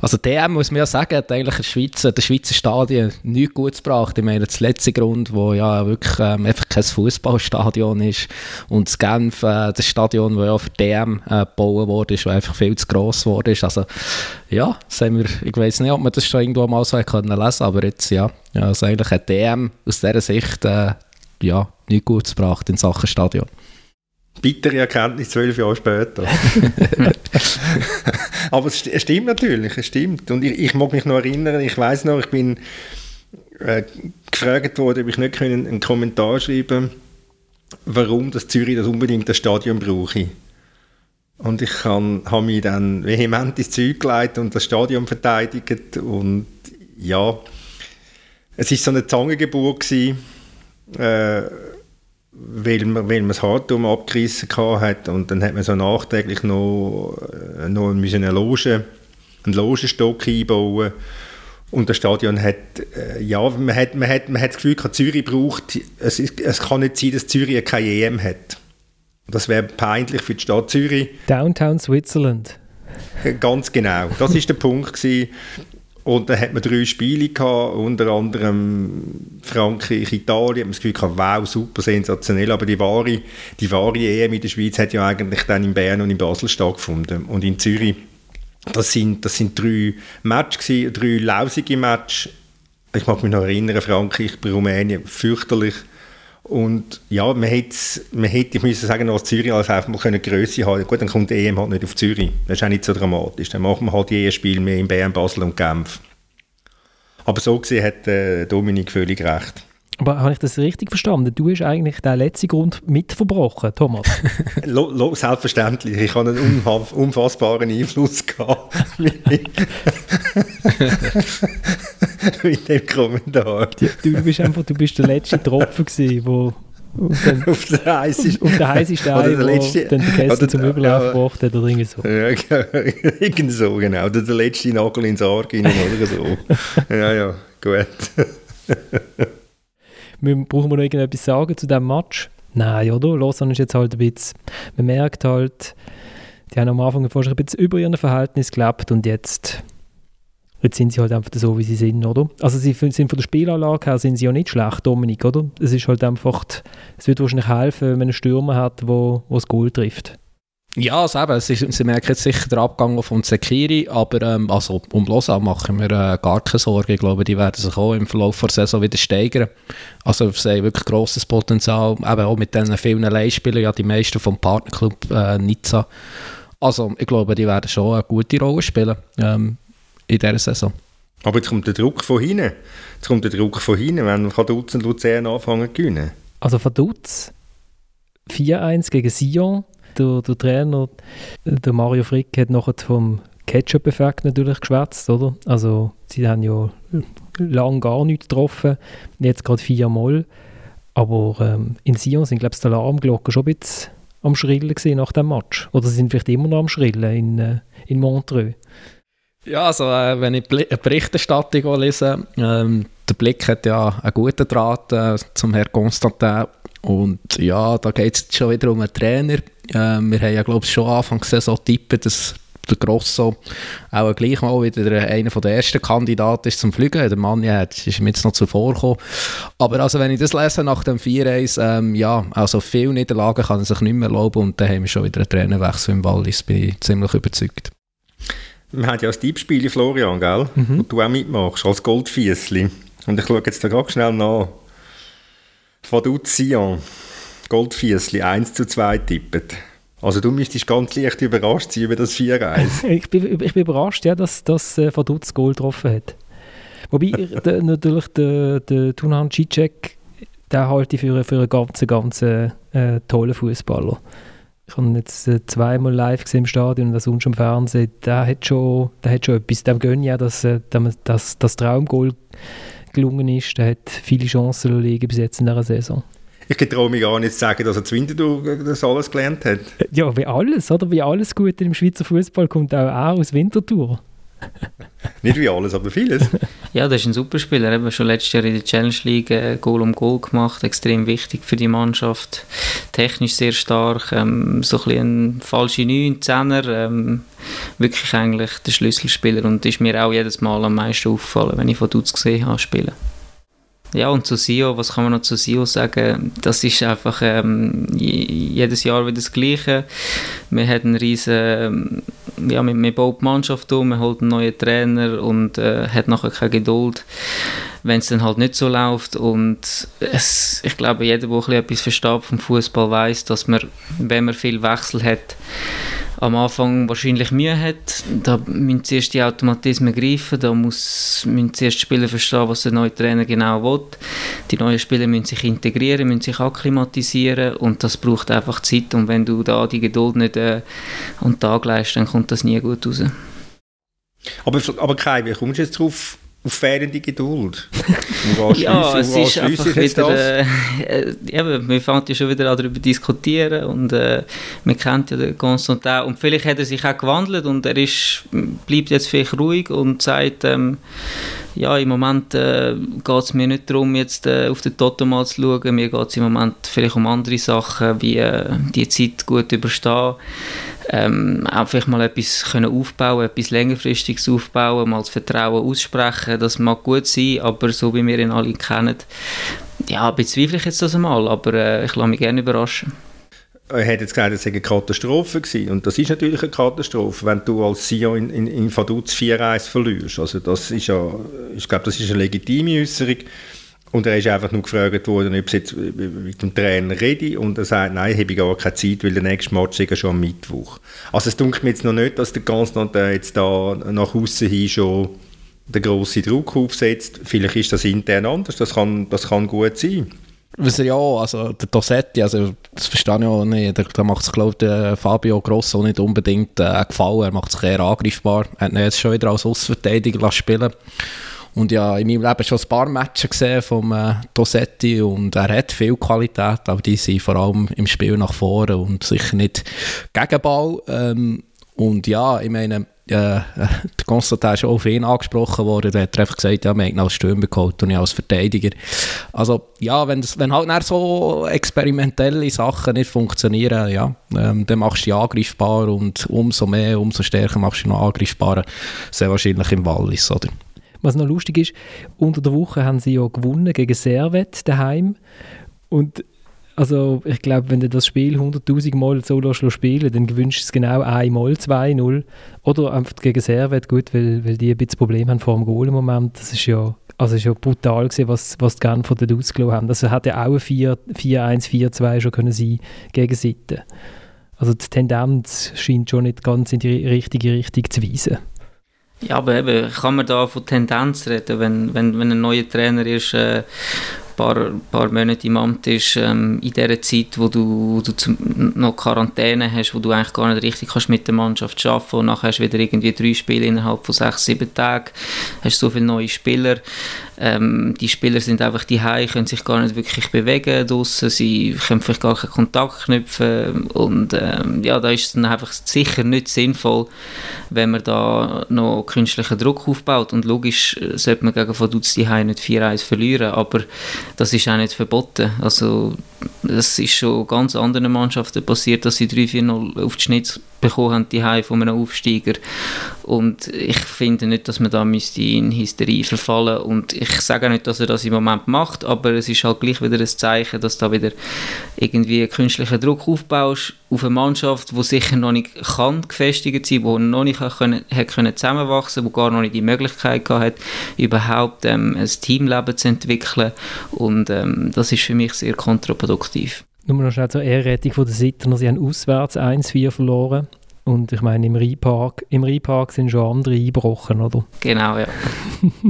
Also der muss man ja sagen, hat eigentlich der Schweizer, der Schweizer Stadion nichts Gutes gebracht. Ich meine, das letzte Grund, wo ja wirklich ähm, einfach kein Fußballstadion ist und das Genf, äh, das Stadion, das ja für DM äh, gebaut wurde, ist, einfach viel zu gross geworden ist. Also ja, wir, ich weiß nicht, ob man das schon irgendwo mal so können lesen aber jetzt ja, also eigentlich hat DM aus dieser Sicht äh, ja, nichts Gutes gebracht in Sachen Stadion. Bittere Erkenntnis zwölf Jahre später. [laughs] Aber es stimmt natürlich, es stimmt. Und ich, ich mag mich noch erinnern, ich weiß noch, ich bin äh, gefragt worden, ob ich nicht können, einen Kommentar schreiben warum das Zürich das unbedingt das Stadion brauche. Und ich habe mich dann vehement ins Zeug geleitet und das Stadion verteidigt. Und ja, es war so eine Zangengeburt gewesen, äh, weil man, weil man das Hartum abgerissen hat und dann hat man so nachträglich noch, äh, noch eine Loge, einen Logenstock einbauen und das Stadion hat, äh, ja, man hat, man hat, man hat das Gefühl, dass Zürich braucht, es, ist, es kann nicht sein, dass Zürich keine EM hat. Das wäre peinlich für die Stadt Zürich. Downtown Switzerland. Ganz genau, das ist der Punkt gewesen. Und dann hat man drei Spiele gehabt, unter anderem Frankreich, Italien. Man das Gefühl gehabt, wow, super sensationell. Aber die wahre, die wahre EM in der Schweiz hat ja eigentlich dann in Bern und in Basel stattgefunden. Und in Zürich, das sind, das sind drei gewesen, drei lausige Matches. Ich mag mich noch erinnern, Frankreich, Rumänien, fürchterlich. Und ja, man hätte, man hätte ich müsste sagen, als Zürich als einfach mal können Größe haben Gut, dann kommt die EM halt nicht auf Zürich. Das ist auch nicht so dramatisch. Dann machen wir halt die EM-Spiele mehr in Bern, Basel und Genf. Aber so gesehen hat äh, Dominik völlig recht. Aber habe ich das richtig verstanden? Du hast eigentlich den letzten Grund mitverbrochen, Thomas? [laughs] lo, lo, selbstverständlich. Ich habe einen unfassbaren Einfluss gehabt [laughs] [laughs] [laughs] mit dem Kommentar. Du, du, bist einfach du bist der letzte Tropfen gewesen, wo [laughs] dann, auf der heißesten [laughs] auf der heißesten Ei, der letzte, dann die Käse zum Überlauf ja, gebracht hat oder irgendwie so. Ja, irgendwie so, genau. Oder der letzte Nagel ins Arg oder so. ja, ja, gut. brauchen wir noch irgendetwas sagen zu diesem Match? Nein, oder? Lausanne ist jetzt halt ein bisschen, man merkt halt, die haben am Anfang ein bisschen über ihren Verhältnis gelebt und jetzt Jetzt sind sie halt einfach so, wie sie sind, oder? Also sie sind von der Spielanlage her sind sie ja nicht schlecht, Dominik, oder? Es ist halt einfach, es wird wahrscheinlich helfen, wenn man einen Stürmer hat, wo, wo das Goal trifft. Ja, also eben, ist, sie merken jetzt sicher den Abgang von Sekiri, aber ähm, also um Lausanne machen wir äh, gar keine Sorgen. Ich glaube, die werden sich auch im Verlauf der Saison wieder steigern. Also sie haben wirklich grosses Potenzial, eben auch mit diesen vielen Leihspielern, ja die meisten vom Partnerclub äh, Nizza. Also ich glaube, die werden schon eine gute Rolle spielen. Ähm, in dieser Saison. Aber jetzt kommt der Druck von hinten. Jetzt kommt der Druck von hinten, wenn Vaduz und Luzern anfangen zu gewinnen. Also Vaduz 4-1 gegen Sion. Der, der Trainer, der Mario Frick, hat nachher vom Ketchup-Effekt natürlich geschwätzt, oder? Also sie haben ja lange gar nichts getroffen, jetzt gerade viermal. Aber ähm, in Sion sind, glaube ich, die Alarmglocken schon ein bisschen am Schrillen nach dem Match. Oder sie sind vielleicht immer noch am Schrillen in, äh, in Montreux. Ja, also äh, wenn ich Bl Berichterstattung lese, ähm, der Blick hat ja einen guten Draht äh, zum Herrn Constantin und ja, da geht es schon wieder um einen Trainer. Äh, wir haben ja glaube ich schon Anfang so tippen, dass der Grosso auch gleich mal wieder einer der ersten Kandidaten ist zum Fliegen. Der Mann ja, ist mir jetzt noch zuvor gekommen. Aber also, wenn ich das lese nach dem 4-1, ähm, ja, also viele Niederlagen kann er sich nicht mehr erlauben und dann haben wir schon wieder einen Trainerwechsel im Wallis, bin ich ziemlich überzeugt. Wir haben ja das Tippspiel, Florian, gell? Mhm. Und du auch mitmachst, als Goldfiesli. Und ich schaue jetzt da gerade schnell nach. Vaduz Sion, Goldfiesli, 1 zu 2 tippet. Also du müsstest ganz leicht überrascht sein über das 4-1. [laughs] ich, bin, ich bin überrascht, ja, dass, dass äh, Vaduz Gold getroffen hat. Wobei [laughs] der, natürlich der, der Tunhan Cicek, den halte ich für, für einen ganz, ganz äh, tollen Fußballer ich habe jetzt äh, zweimal live gesehen im Stadion und das sonst im Fernsehen, der hat schon, der hat schon etwas. Dem gönne ja, dass, äh, dass das Traumgoal gelungen ist. Der hat viele Chancen liegen bis jetzt in dieser Saison. Ich traue mich gar nicht zu sagen, dass er zu Winterthur das alles gelernt hat. Ja, wie alles, oder? Wie alles Gute im Schweizer Fußball kommt auch er aus Winterthur. [laughs] Nicht wie alles, aber vieles. [laughs] Ja, das ist ein super Spieler. Er hat schon letztes Jahr in der Challenge League äh, Goal um Goal gemacht. Extrem wichtig für die Mannschaft. Technisch sehr stark. Ähm, so ein bisschen ein falsche 9, 10er. Ähm, wirklich eigentlich der Schlüsselspieler und ist mir auch jedes Mal am meisten aufgefallen, wenn ich von Dutz gesehen habe spielen. Ja, und zu SIO, was kann man noch zu SIO sagen? Das ist einfach ähm, jedes Jahr wieder das Gleiche. Wir haben einen riesen, ja, man, man baut die Mannschaft um, man holt einen neuen Trainer und äh, hat nachher keine Geduld, wenn es dann halt nicht so läuft. Und es, ich glaube, jeder, der etwas versteht vom Fußball, weiß, dass man, wenn man viel Wechsel hat, am Anfang wahrscheinlich Mühe hat. Da müssen zuerst die Automatismen greifen, da muss, müssen zuerst die Spieler verstehen, was der neue Trainer genau will. Die neuen Spieler müssen sich integrieren, müssen sich akklimatisieren und das braucht einfach Zeit und wenn du da die Geduld nicht äh, an den Tag leist, dann kommt das nie gut raus. Aber, aber Kai, wie kommst du jetzt drauf, auf fehlende Geduld. [laughs] ja, es ist einfach wieder, äh, äh, eben, wir fangen ja schon wieder darüber diskutieren und äh, man kennt ja den Constantin und vielleicht hat er sich auch gewandelt und er ist, bleibt jetzt vielleicht ruhig und sagt, ähm, ja, im Moment äh, geht es mir nicht darum, jetzt äh, auf den Totemal zu schauen, mir geht es im Moment vielleicht um andere Sachen, wie äh, die Zeit gut überstehen ähm, einfach mal etwas können aufbauen, etwas längerfristiges aufbauen, mal das Vertrauen aussprechen, das mag gut sein, aber so wie wir ihn alle kennen, ja, bezweifle ich jetzt das einmal, aber äh, ich lasse mich gerne überraschen. Er hat jetzt gesagt, es sei eine Katastrophe gewesen. Und das ist natürlich eine Katastrophe, wenn du als CEO in, in, in Vaduz 4-1 verlierst. Also das ist ja, ich glaube, das ist eine legitime Äußerung. Und er ist einfach nur gefragt worden, ob es jetzt mit dem Trainer rede. Und er sagt, nein, habe ich gar keine Zeit, weil der nächste Match ist schon am Mittwoch. Also es dunkelt mir jetzt noch nicht, dass der Constant jetzt da nach außen hin schon den grossen Druck aufsetzt. Vielleicht ist das intern anders, das kann, das kann gut sein. Ja also der Dossetti, also das verstehe ich auch nicht, da, da macht es glaube ich Fabio Grosso nicht unbedingt äh, gefallen, er macht sich eher angreifbar, er hat ihn jetzt schon wieder als Außenverteidiger spielen und ja, in meinem Leben schon ein paar Matches gesehen vom äh, Dossetti und er hat viel Qualität, aber die sind vor allem im Spiel nach vorne und sicher nicht Gegenball. Ähm, und ja, ich meine, äh, der Konstantin ist auch auf ihn angesprochen worden, der hat einfach gesagt, ja, wir haben als Stürmer geholt und nicht als Verteidiger. Also ja, wenn, wenn halt so experimentelle Sachen nicht funktionieren, ja, ähm, dann machst du dich angreifbar und umso mehr, umso stärker machst du dich noch angreifbar, sehr wahrscheinlich im Wallis, oder? Was noch lustig ist, unter der Woche haben sie ja gewonnen gegen Servet daheim und also ich glaube, wenn du das Spiel 100'000 Mal so spielen dann gewünscht es genau einmal 2-0 oder einfach gegen Servet, gut, weil, weil die ein bisschen Probleme haben vor dem Goal im Moment, das ist ja also ist ja brutal gewesen, was, was die Genfer dort ausgelassen haben. Also hat ja auch ein 4-1, 4-2 schon können sein gegen Seite. Also die Tendenz scheint schon nicht ganz in die richtige Richtung zu weisen. Ja, aber eben, kann man da von Tendenz reden, wenn, wenn, wenn ein neuer Trainer ist, äh, paar, paar Monate im Amt ist, ähm, in dieser Zeit, wo du, wo du zum, noch Quarantäne hast, wo du eigentlich gar nicht richtig kannst mit der Mannschaft arbeiten und nachher hast du wieder irgendwie drei Spiele innerhalb von sechs, sieben Tagen, hast so viele neue Spieler, ähm, die Spieler sind einfach die können sich gar nicht wirklich bewegen draussen, sie können vielleicht gar keinen Kontakt knüpfen und ähm, ja, da ist es dann einfach sicher nicht sinnvoll, wenn man da noch künstlichen Druck aufbaut und logisch äh, sollte man gegen Vaduz die nicht 4-1 verlieren, aber das ist auch nicht verboten, also es ist schon ganz anderen Mannschaften passiert, dass sie 3-4-0 auf die Schnitt bekommen haben, die von einem Aufsteiger. Und ich finde nicht, dass man da müsste in Hysterie verfallen und ich sage nicht, dass er das im Moment macht, aber es ist halt gleich wieder ein Zeichen, dass da wieder irgendwie künstlicher Druck aufbaust auf eine Mannschaft, die sicher noch nicht kann gefestigt sein, die noch nicht können, hat können zusammenwachsen, die gar noch nicht die Möglichkeit hat, überhaupt ähm, ein Teamleben zu entwickeln und ähm, das ist für mich sehr kontraproduktiv. Nur noch schnell zur Ehrrettung von den Sittner. Sie haben auswärts 1-4 verloren. Und ich meine, im Rheinpark, im Rheinpark sind schon andere eingebrochen, oder? Genau, ja. [laughs]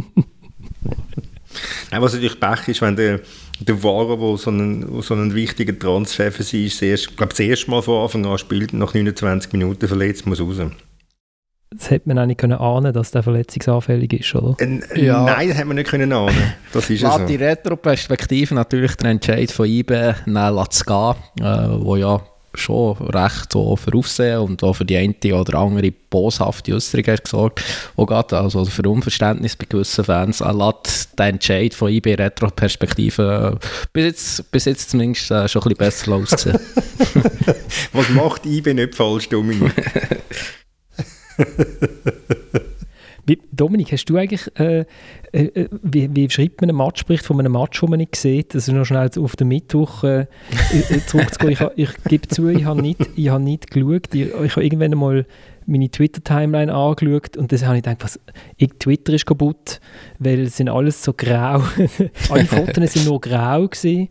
Nein, was natürlich Pech ist, wenn der, der Wahrer, der so einen, so einen wichtigen Transfer für sie ist, ich glaube, das erste Mal von Anfang an spielt, nach 29 Minuten verletzt, muss raus. Das hätte man eigentlich können ahnen, dass der verletzungsanfällig ist, oder? Äh, ja. Nein, das hätte man nicht können ahnen. Das ist so. die Retro-Perspektive natürlich der Entscheid von IBE zu gehen, äh, wo ja schon recht so für Aufsehen und auch für die eine oder andere boshafte Äußerung hat gesorgt. Auch gerade also für Unverständnis bei gewissen Fans. Er lässt den Entscheid von IB Retro-Perspektive äh, bis, jetzt, bis jetzt zumindest äh, schon ein bisschen besser aussehen. [laughs] Was macht IB nicht falsch, Dominik? [laughs] [laughs] Dominik, hast du eigentlich, äh, äh, wie, wie, schreibt man einen Matchbericht von einem Match, den man nicht sieht? Also noch schnell auf den Mittwoch äh, äh zurückzugehen. Ich, ich gebe zu, ich habe nicht, ich hab nicht geschaut. Ich, ich habe irgendwann einmal meine Twitter-Timeline angeschaut und dann habe ich gedacht, was, ich, Twitter ist kaputt, weil es sind alles so grau. [laughs] Alle Fotos sind nur grau gewesen.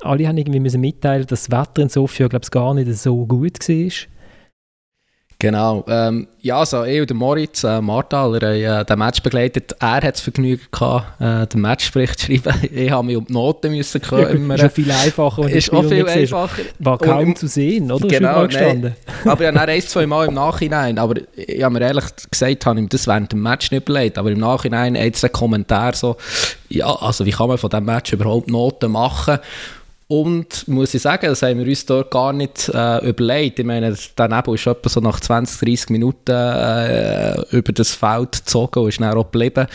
Alle haben irgendwie mitteilen, dass das Wetter in Sofia, glaube ich, gar nicht so gut war. Genau. Ähm, ja, also ich und Moritz äh, Martaler haben äh, den Match begleitet. Er hat das Vergnügen gehabt, äh, den Matchbericht zu schreiben. [laughs] Ich habe mich um die Noten müssen kümmern. Ist viel einfacher. Ist auch viel einfacher. War kaum und, zu sehen, oder? Genau, nein, [laughs] aber ja, dann ein, zwei Mal im Nachhinein. Aber ich habe mir ehrlich gesagt, habe ich das während dem Match nicht überlegt. Aber im Nachhinein jetzt ein Kommentar so, ja, also wie kann man von diesem Match überhaupt Noten machen? Und muss ich sagen, das haben wir uns dort gar nicht äh, überlegt. Ich meine, der Nebel ist etwa so nach 20, 30 Minuten äh, über das Feld gezogen und ist dann auch geblieben.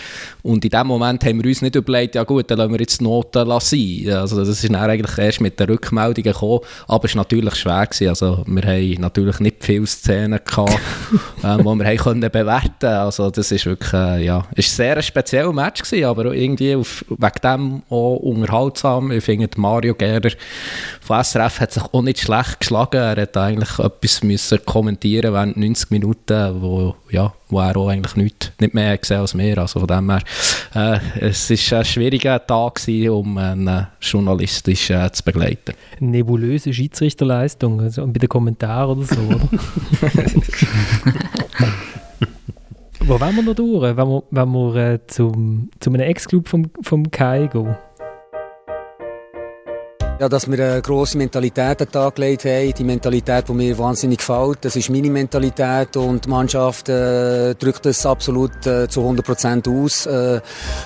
Und in dem Moment haben wir uns nicht überlegt, ja gut, dann lassen wir jetzt die Noten sein. Also das ist dann eigentlich erst mit den Rückmeldungen gekommen, aber es war natürlich schwer. Gewesen. Also wir haben natürlich nicht viele Szenen gehabt, [laughs] ähm, die wir haben können bewerten Also das ist wirklich, äh, ja, ist sehr ein spezieller Match gewesen, aber irgendwie auf, wegen dem auch unterhaltsam. Ich finde, Mario Gerder von SRF hat sich auch nicht schlecht geschlagen. Er hat eigentlich etwas müssen kommentieren während 90 Minuten, wo, ja, wo er auch eigentlich nicht, nicht mehr gesehen als wir. Also von dem her, äh, es war ein schwieriger Tag gewesen, um einen journalistisch äh, zu begleiten. Nebulöse Schiedsrichterleistung, also bei den Kommentaren oder so, oder? [laughs] Wo wollen wir noch durch? Wenn wir, wenn wir äh, zum, zu einem Ex-Club vom, vom Kai gehen? Ja, dass wir eine grosse Mentalität an den Tag gelegt haben, die Mentalität, die mir wahnsinnig gefällt, das ist meine Mentalität und die Mannschaft äh, drückt das absolut äh, zu 100 Prozent aus, äh,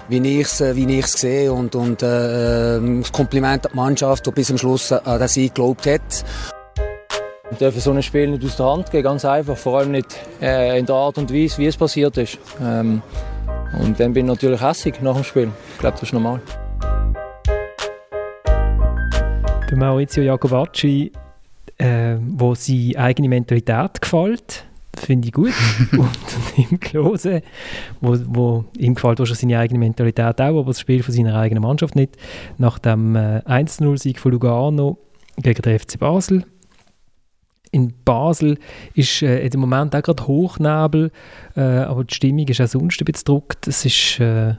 wie ich es äh, wie sehe und, und äh, das Kompliment an die Mannschaft, die bis zum Schluss an den Sieg geglaubt hat. Wir dürfen so ein Spiel nicht aus der Hand gehen, ganz einfach, vor allem nicht äh, in der Art und Weise, wie es passiert ist. Ähm, und dann bin ich natürlich hässig nach dem Spiel. Ich glaube, das ist normal. Der Maurizio Jacobacci, äh, wo seine eigene Mentalität gefällt, finde ich gut. [laughs] und im Klose, wo, wo ihm gefällt wahrscheinlich seine eigene Mentalität auch, aber das Spiel von seiner eigenen Mannschaft nicht. Nach dem äh, 1-0-Sieg von Lugano gegen den FC Basel. In Basel ist äh, im Moment auch gerade Hochnebel, äh, aber die Stimmung ist auch sonst ein bisschen gedruckt. Es ist äh,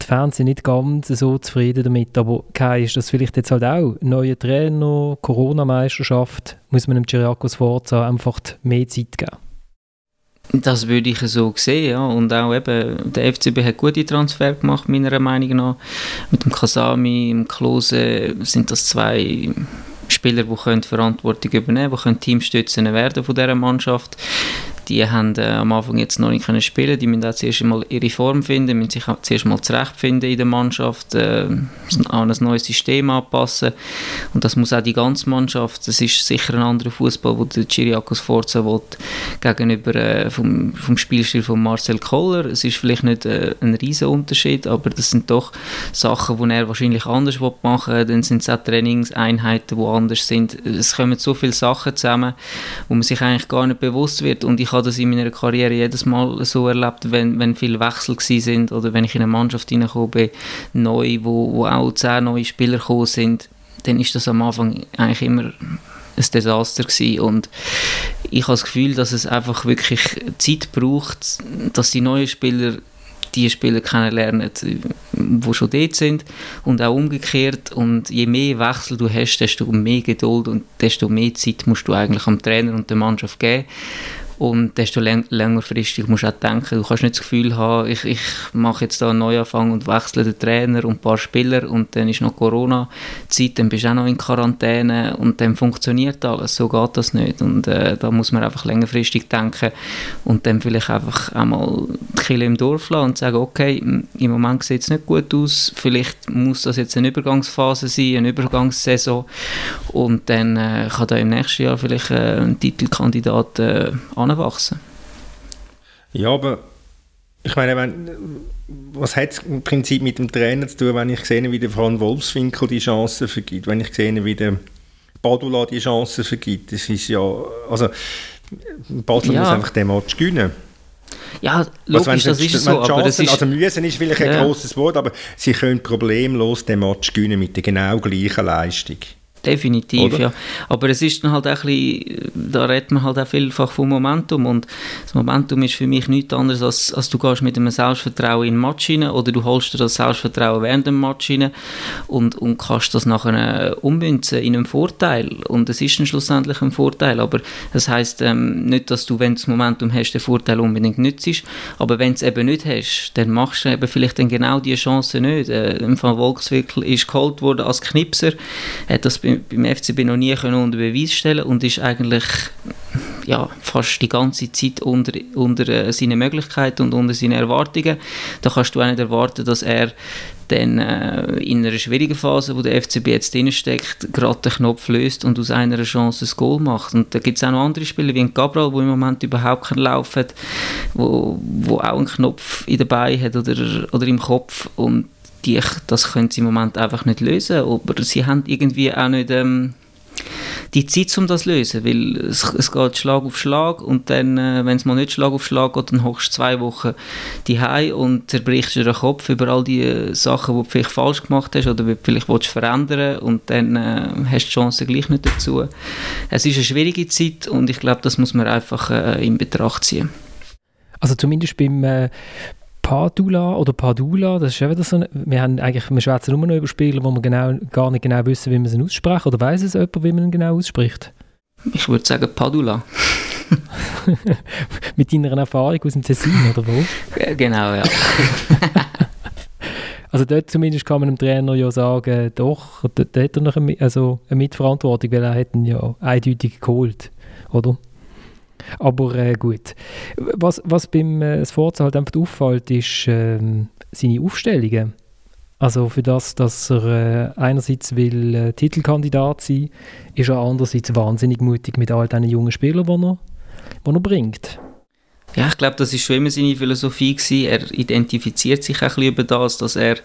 die Fans sind nicht ganz so zufrieden damit. Aber Kai, ist das vielleicht jetzt halt auch neuer Trainer, Corona-Meisterschaft? Muss man dem Chiriakos Forza einfach mehr Zeit geben? Das würde ich so sehen, ja. Und auch eben, der FCB hat gute Transfer gemacht, meiner Meinung nach. Mit dem Kasami, dem Klose sind das zwei Spieler, die können Verantwortung übernehmen können, die Teamstützen werden von dieser Mannschaft die haben äh, am Anfang jetzt noch nicht können spielen. Die müssen auch zuerst mal ihre Form finden, müssen sich auch zuerst mal zurechtfinden in der Mannschaft, äh, an ein neues System anpassen. Und das muss auch die ganze Mannschaft. Das ist sicher ein anderer Fußball, wo der Chiriakos Forza will, gegenüber äh, vom, vom Spielstil von Marcel Koller. Es ist vielleicht nicht äh, ein riesen Unterschied, aber das sind doch Sachen, die er wahrscheinlich anders machen will. Dann sind es auch Trainingseinheiten, die anders sind. Es kommen so viele Sachen zusammen, wo man sich eigentlich gar nicht bewusst wird. Und ich habe das in meiner Karriere jedes Mal so erlebt, wenn, wenn viele Wechsel sind oder wenn ich in eine Mannschaft hineingekommen bin, neu, wo, wo auch zehn neue Spieler gekommen sind, dann ist das am Anfang eigentlich immer ein Desaster gewesen. und ich habe das Gefühl, dass es einfach wirklich Zeit braucht, dass die neuen Spieler die Spieler kennenlernen, die schon dort sind und auch umgekehrt und je mehr Wechsel du hast, desto mehr Geduld und desto mehr Zeit musst du eigentlich am Trainer und der Mannschaft geben und desto läng längerfristig musst du auch denken, du kannst nicht das Gefühl haben, ich, ich mache jetzt da einen Neuanfang und wechsle den Trainer und ein paar Spieler und dann ist noch Corona-Zeit, dann bist du auch noch in Quarantäne und dann funktioniert alles. So geht das nicht und äh, da muss man einfach längerfristig denken und dann vielleicht einfach einmal die Kille im Dorf lassen und sagen, okay, im Moment sieht es nicht gut aus, vielleicht muss das jetzt eine Übergangsphase sein, eine Übergangssaison und dann äh, kann da im nächsten Jahr vielleicht äh, ein Titelkandidat äh, heranwachsen. Ja, aber ich meine, wenn, was hat es im Prinzip mit dem Trainer zu tun, wenn ich sehe, wie der Frank Wolfswinkel die Chancen vergibt, wenn ich sehe, wie der Badula die Chancen vergibt. Das ist ja, also Basel ja. muss einfach den Match gewinnen. Ja, logisch, also das ist so, Chancen, aber das ist... Also müssen ist vielleicht ja. ein großes Wort, aber sie können problemlos den Match gewinnen mit der genau gleichen Leistung. Definitiv, Oder? ja. Aber es ist dann halt auch ein bisschen, da redet man halt auch vielfach vom Momentum und das Momentum ist für mich nichts anderes, als, als du gehst mit einem Selbstvertrauen in den Match rein oder du holst dir das Selbstvertrauen während dem Match rein und, und kannst das nachher ummünzen in einen Vorteil und es ist dann schlussendlich ein Vorteil, aber das heisst ähm, nicht, dass du, wenn du das Momentum hast, den Vorteil unbedingt nützt, aber wenn du es eben nicht hast, dann machst du eben vielleicht dann genau diese Chance nicht. Äh, Im Fall Volkswickel ist geholt worden als Knipser, hat das beim FCB noch nie können unter Beweis stellen und ist eigentlich ja, fast die ganze Zeit unter, unter äh, seinen Möglichkeiten und unter seinen Erwartungen. Da kannst du auch nicht erwarten, dass er dann äh, in einer schwierigen Phase, wo der FCB jetzt drin steckt, gerade den Knopf löst und aus einer Chance ein Goal macht. Und da gibt es auch noch andere Spieler wie ein Gabriel, der im Moment überhaupt keinen Lauf hat, wo, wo auch einen Knopf in der Beine hat oder, oder im Kopf und die, das können sie im Moment einfach nicht lösen. Aber sie haben irgendwie auch nicht, ähm, die Zeit, um das zu lösen, weil es, es geht Schlag auf Schlag und dann, äh, wenn es mal nicht Schlag auf Schlag geht, dann hockst du zwei Wochen die und zerbrichst dir den Kopf über all die äh, Sachen, die du vielleicht falsch gemacht hast oder vielleicht willst verändern und dann äh, hast du die Chance gleich nicht dazu. Es ist eine schwierige Zeit und ich glaube, das muss man einfach äh, in Betracht ziehen. Also zumindest beim, äh, Padula oder Padula, das ist ja wieder so eine, wir haben eigentlich, wir schwätzen nur noch über Spiele, wo wir genau, gar nicht genau wissen, wie man sie ausspricht, oder weiß es jemand, wie man ihn genau ausspricht? Ich würde sagen Padula. [laughs] Mit deiner Erfahrung aus dem Tessin, oder wo? Genau, ja. [laughs] also dort zumindest kann man dem Trainer ja sagen, doch, dort hat er noch eine, also eine Mitverantwortung, weil er hat ihn ja eindeutig geholt, oder? Aber äh, gut. Was, was beim äh, Sforza halt einfach auffällt, ist äh, seine Aufstellungen. Also für das, dass er äh, einerseits will äh, Titelkandidat sein, ist er andererseits wahnsinnig mutig mit all diesen jungen Spielern, die er, die er bringt. Ja, ich glaube, das ist schon immer seine Philosophie gewesen. Er identifiziert sich ein bisschen über das, dass er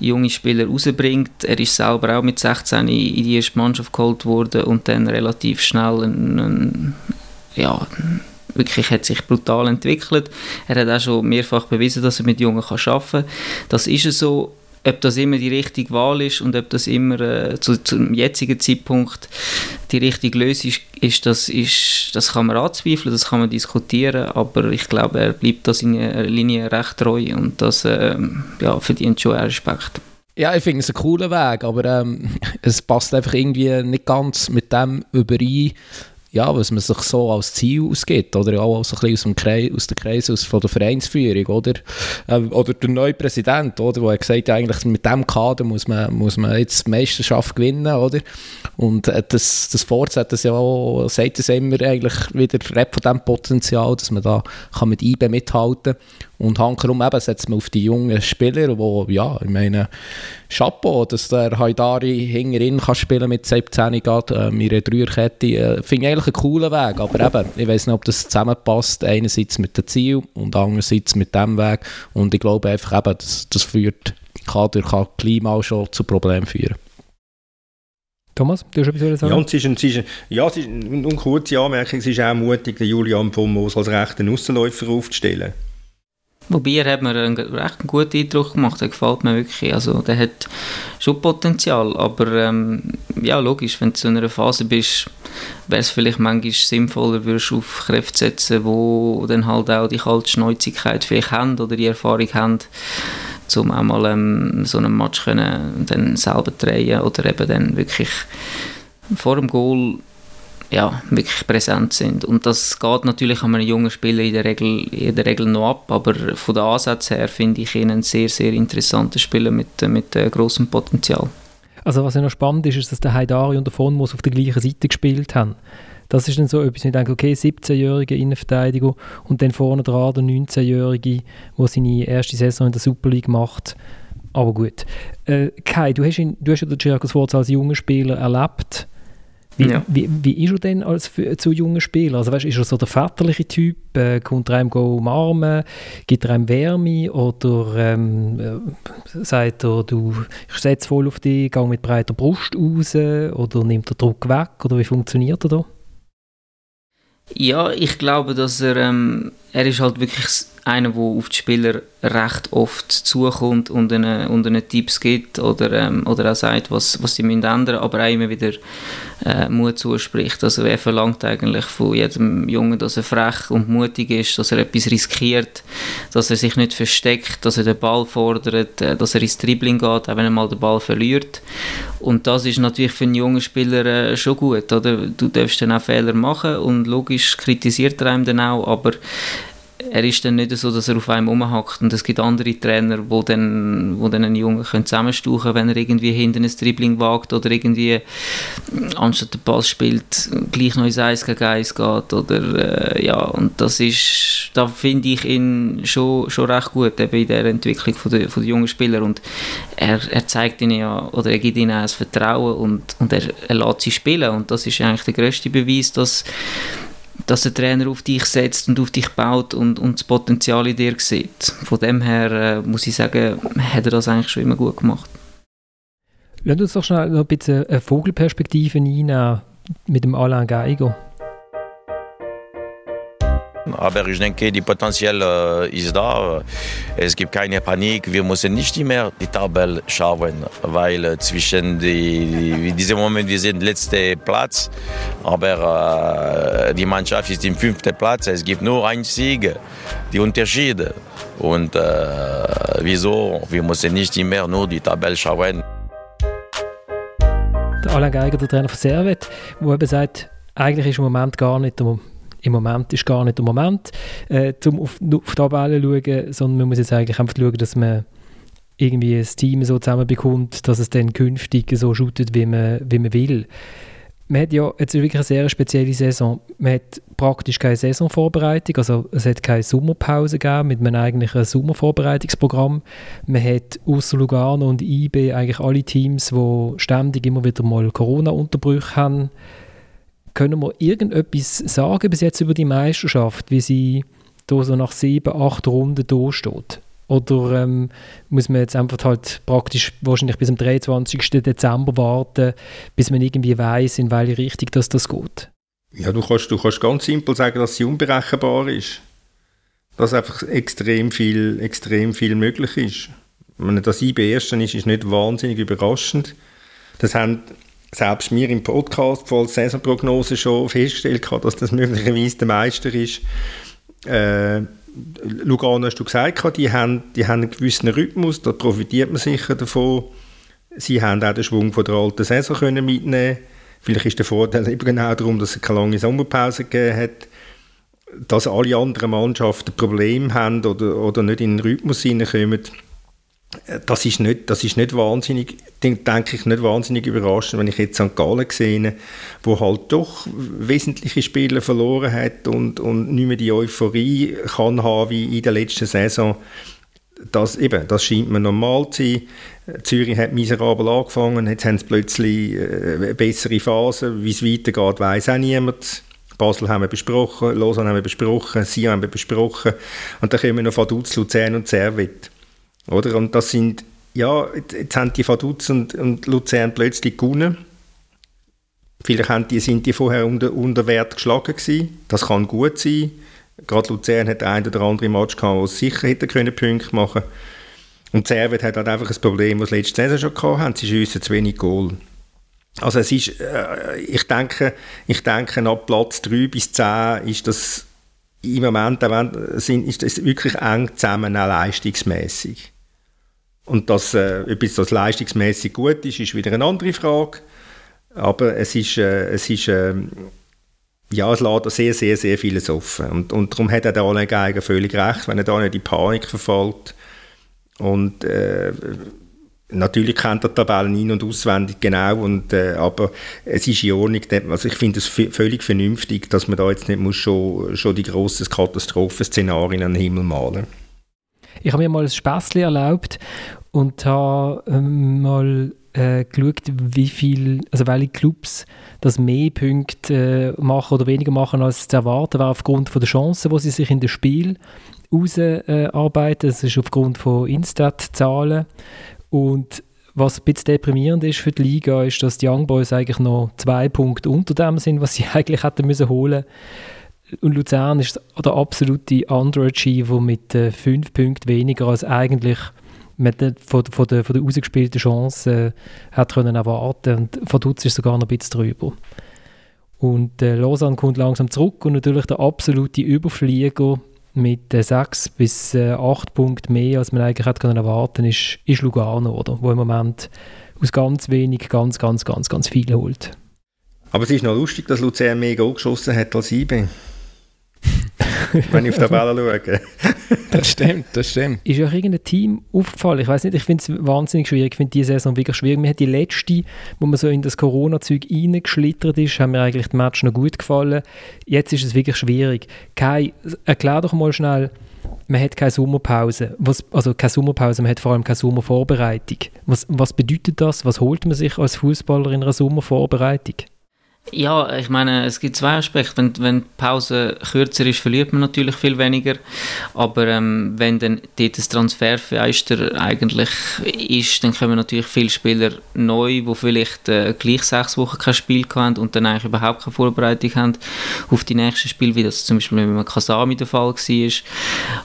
junge Spieler rausbringt. Er ist selber auch mit 16 in die erste Mannschaft geholt worden und dann relativ schnell ein, ein ja, wirklich hat sich brutal entwickelt. Er hat auch schon mehrfach bewiesen, dass er mit Jungen kann arbeiten kann. Das ist es so. Ob das immer die richtige Wahl ist und ob das immer äh, zu, zum jetzigen Zeitpunkt die richtige Lösung ist, das, ist, das kann man anzweifeln, das kann man diskutieren, aber ich glaube, er bleibt da seiner Linie recht treu und das äh, ja, verdient schon Respekt. Ja, ich finde es einen coolen Weg, aber ähm, [laughs] es passt einfach irgendwie nicht ganz mit dem überein, ja, was man sich so als Ziel ausgibt, oder? Auch so ein bisschen aus, dem Kreis, aus der Kreis aus, von der Vereinsführung, oder, äh, oder der neue Präsident, oder, der gesagt hat, eigentlich mit dem Kader muss man, muss man jetzt die Meisterschaft gewinnen, oder, und äh, das, das Fortset, das ja auch, sagt es immer eigentlich wieder, von dem Potenzial, dass man da kann mit IBE mithalten und hankerum eben setzt man auf die jungen Spieler, die, ja, ich meine, Chapeau, dass der Haidari hinterin kann spielen mit 17 Grad, äh, mit einer Dreierkette, äh, finde ich eigentlich einen coolen Weg, aber eben, ich weiß nicht, ob das zusammenpasst, einerseits mit dem Ziel und andererseits mit dem Weg und ich glaube einfach eben, das, das führt, Kader kann Klima auch schon zu Problemen führen. Thomas, du hast etwas sagen? Ja, und es ist, ein, es ist, ein, ja, es ist eine kurze Anmerkung, es ist auch mutig, den Julian von Moos als rechten Aussenläufer aufzustellen. Wobei, er hat mir einen recht guten Eindruck gemacht, der gefällt mir wirklich. Also, der hat schon Potenzial, aber ähm, ja, logisch, wenn du in einer Phase bist, wäre es vielleicht manchmal sinnvoller, würdest auf Kräfte setzen, wo dann halt auch die kalte Schneuzigkeit vielleicht haben oder die Erfahrung haben, um auch mal ähm, so einen Match können dann selber drehen oder eben dann wirklich vor dem Goal ja, wirklich präsent sind. Und das geht natürlich an einem jungen Spieler in der Regel, in der Regel noch ab, aber von der Ansatz her finde ich ihn einen sehr, sehr interessanten Spieler mit, mit äh, großem Potenzial. Also was ja noch spannend ist, ist, dass der Haidari und der Fonmus auf der gleichen Seite gespielt haben. Das ist dann so etwas, ich denke, okay, 17-jährige Innenverteidiger und dann vorne dran der 19-jährige, der seine erste Saison in der Super League macht. Aber gut. Äh, Kai, du hast, ihn, du hast ja den Circus als junger Spieler erlebt. Wie, ja. wie, wie ist er denn als zu jungen Spieler? Also weißt, ist er so der väterliche Typ? Äh, kommt er einem umarmen? Gibt er einem Wärme? Oder ähm, äh, sagt er, du, ich setze voll auf dich, gehe mit breiter Brust raus? Oder nimmt er Druck weg? Oder wie funktioniert er da? Ja, ich glaube, dass er, ähm, er ist halt wirklich einer, der auf die Spieler recht oft zukommt und ihnen, und ihnen Tipps gibt oder, ähm, oder auch sagt, was, was sie müssen ändern müssen, aber auch immer wieder äh, Mut zuspricht. Also er verlangt eigentlich von jedem Jungen, dass er frech und mutig ist, dass er etwas riskiert, dass er sich nicht versteckt, dass er den Ball fordert, äh, dass er ins Dribbling geht, auch wenn er mal den Ball verliert. Und das ist natürlich für einen jungen Spieler äh, schon gut. Oder? Du darfst dann auch Fehler machen und logisch kritisiert er einem dann auch, aber er ist dann nicht so, dass er auf einem rumhackt und es gibt andere Trainer, wo dann, wo dann einen Jungen können zusammenstauchen wenn er irgendwie hinten ein Dribbling wagt oder irgendwie anstatt den Pass spielt, gleich noch ins 1 gegen 1 geht oder äh, ja, und das ist, da finde ich ihn schon, schon recht gut eben in der Entwicklung von der, von der jungen Spieler und er, er zeigt ihnen ja, oder er gibt ihnen auch das Vertrauen und, und er, er lässt sie spielen und das ist eigentlich der größte Beweis, dass dass der Trainer auf dich setzt und auf dich baut und, und das Potenzial in dir sieht. Von dem her äh, muss ich sagen, hat er das eigentlich schon immer gut gemacht. Lass uns doch schnell noch ein bisschen eine Vogelperspektive einnehmen mit dem Alain Geiger. Aber ich denke, die Potenzial äh, ist da. Es gibt keine Panik. Wir müssen nicht mehr die Tabelle schauen, weil äh, zwischen die, diesem Moment wir sind letzter Platz, aber äh, die Mannschaft ist im fünften Platz. Es gibt nur ein Sieg, die Unterschiede. Und äh, wieso? Wir müssen nicht mehr nur die Tabelle schauen. Der Alain Geiger, der Trainer von Servet, der eben sagt, eigentlich ist im Moment gar nicht der im Moment ist gar nicht der Moment, äh, um auf, auf die Tabelle zu schauen, sondern man muss jetzt eigentlich einfach schauen, dass man irgendwie ein Team so zusammenbekommt, dass es dann künftig so shootet, wie man, wie man will. Man hat ja jetzt wirklich eine sehr spezielle Saison. Man hat praktisch keine Saisonvorbereitung, also es hat keine Sommerpause gegeben mit einem eigentlichen Sommervorbereitungsprogramm. Man hat außer Lugano und IB eigentlich alle Teams, die ständig immer wieder mal Corona-Unterbrüche haben, können wir irgendetwas sagen bis jetzt über die Meisterschaft, wie sie da so nach sieben, acht Runden da steht? Oder ähm, muss man jetzt einfach halt praktisch wahrscheinlich bis zum 23. Dezember warten, bis man irgendwie weiß, in welche Richtung das, das geht? Ja, du kannst, du kannst ganz simpel sagen, dass sie unberechenbar ist. Dass einfach extrem viel, extrem viel möglich ist. Meine, dass IB Ersten ist, ist nicht wahnsinnig überraschend. Das haben selbst mir im Podcast vor Saisonprognose schon festgestellt, dass das möglicherweise der Meister ist. Äh, Lugano hast du gesagt, die haben, die haben einen gewissen Rhythmus, da profitiert man sicher davon. Sie haben auch den Schwung von der alten Saison können mitnehmen Vielleicht ist der Vorteil eben genau darum, dass es keine lange Sommerpause gegeben hat, dass alle anderen Mannschaften Probleme haben oder, oder nicht in den Rhythmus hineinkommen das ist nicht, das ist nicht wahnsinnig, denke ich, nicht wahnsinnig überraschend, wenn ich jetzt St. Gallen sehe, wo halt doch wesentliche Spiele verloren hat und, und nicht mehr die Euphorie kann haben wie in der letzten Saison. Das, eben, das scheint mir normal zu sein. Zürich hat miserabel angefangen, jetzt haben sie plötzlich äh, eine bessere Phase. Wie es weitergeht, weiß auch niemand. Basel haben wir besprochen, Lausanne haben wir besprochen, Sion haben wir besprochen und dann kommen wir noch Vaduz, Luzern und Servet. Oder? Und das sind, ja, jetzt haben die Vaduz und, und Luzern plötzlich gewonnen. Vielleicht haben die, sind die vorher unter, unter Wert geschlagen gewesen. Das kann gut sein. Gerade Luzern hat ein oder andere Match gehabt, wo es sicher hätte können Punkte machen Und Servet hat halt einfach ein Problem, das letzte Saison schon gehabt haben. Sie schiessen zu wenig Goal. Also es ist, äh, ich denke, ich denke, ab Platz 3 bis 10 ist das im Moment sind, ist das wirklich eng zusammen, auch leistungsmässig. Und dass äh, etwas das leistungsmäßig gut ist, ist wieder eine andere Frage. Aber es ist, äh, es ist äh, ja, es lässt sehr, sehr, sehr vieles offen. Und, und darum hat er der Alain Geiger völlig recht, wenn er da nicht in Panik verfällt. Und äh, natürlich kennt er die Tabellen in- und auswendig genau, und, äh, aber es ist in Ordnung. Also ich finde es völlig vernünftig, dass man da jetzt nicht muss schon, schon die grossen Katastrophenszenarien an den Himmel malen Ich habe mir mal ein Späßchen erlaubt und habe ähm, mal äh, geschaut, wie viel, also welche Clubs das mehr Punkte äh, machen oder weniger machen, als zu erwarten war, aufgrund von der Chancen, die sie sich in das Spiel ausarbeiten. Äh, das ist aufgrund von Instat-Zahlen. Und was ein bisschen deprimierend ist für die Liga, ist, dass die Young Boys eigentlich noch zwei Punkte unter dem sind, was sie [laughs] eigentlich hätten müssen holen und Luzern ist der absolute Underachiever mit äh, fünf Punkten weniger als eigentlich man von, von, der, von der ausgespielten Chance äh, hat können erwarten und Vaduz ist sogar noch ein bisschen drüber. Und äh, Lausanne kommt langsam zurück und natürlich der absolute Überflieger mit äh, sechs bis äh, acht Punkten mehr, als man eigentlich hätte können erwarten ist, ist Lugano, oder? wo im Moment aus ganz wenig ganz, ganz, ganz, ganz viel holt. Aber es ist noch lustig, dass Luzern mehr geschossen hat als IB. [laughs] wenn ich auf der Tabelle schaue. das stimmt, das stimmt. Ist euch irgendein Team aufgefallen? Ich weiß nicht, ich finde es wahnsinnig schwierig. Ich finde diese Saison wirklich schwierig. Mir hat die letzte, wo man so in das Corona-Zeug reingeschlittert ist, haben mir eigentlich die Match noch gut gefallen. Jetzt ist es wirklich schwierig. Kai, erklär doch mal schnell, man hat keine Sommerpause. Was, also keine Sommerpause, man hat vor allem keine Sommervorbereitung. Was, was bedeutet das? Was holt man sich als Fußballer in einer Sommervorbereitung? Ja, ich meine, es gibt zwei Aspekte. Wenn, wenn die Pause kürzer ist, verliert man natürlich viel weniger. Aber ähm, wenn dann dort das Transferfenster eigentlich ist, dann kommen natürlich viele Spieler neu, die vielleicht äh, gleich sechs Wochen kein Spiel haben und dann eigentlich überhaupt keine Vorbereitung haben auf die nächsten Spiele, wie das zum Beispiel mit Kasami der Fall war.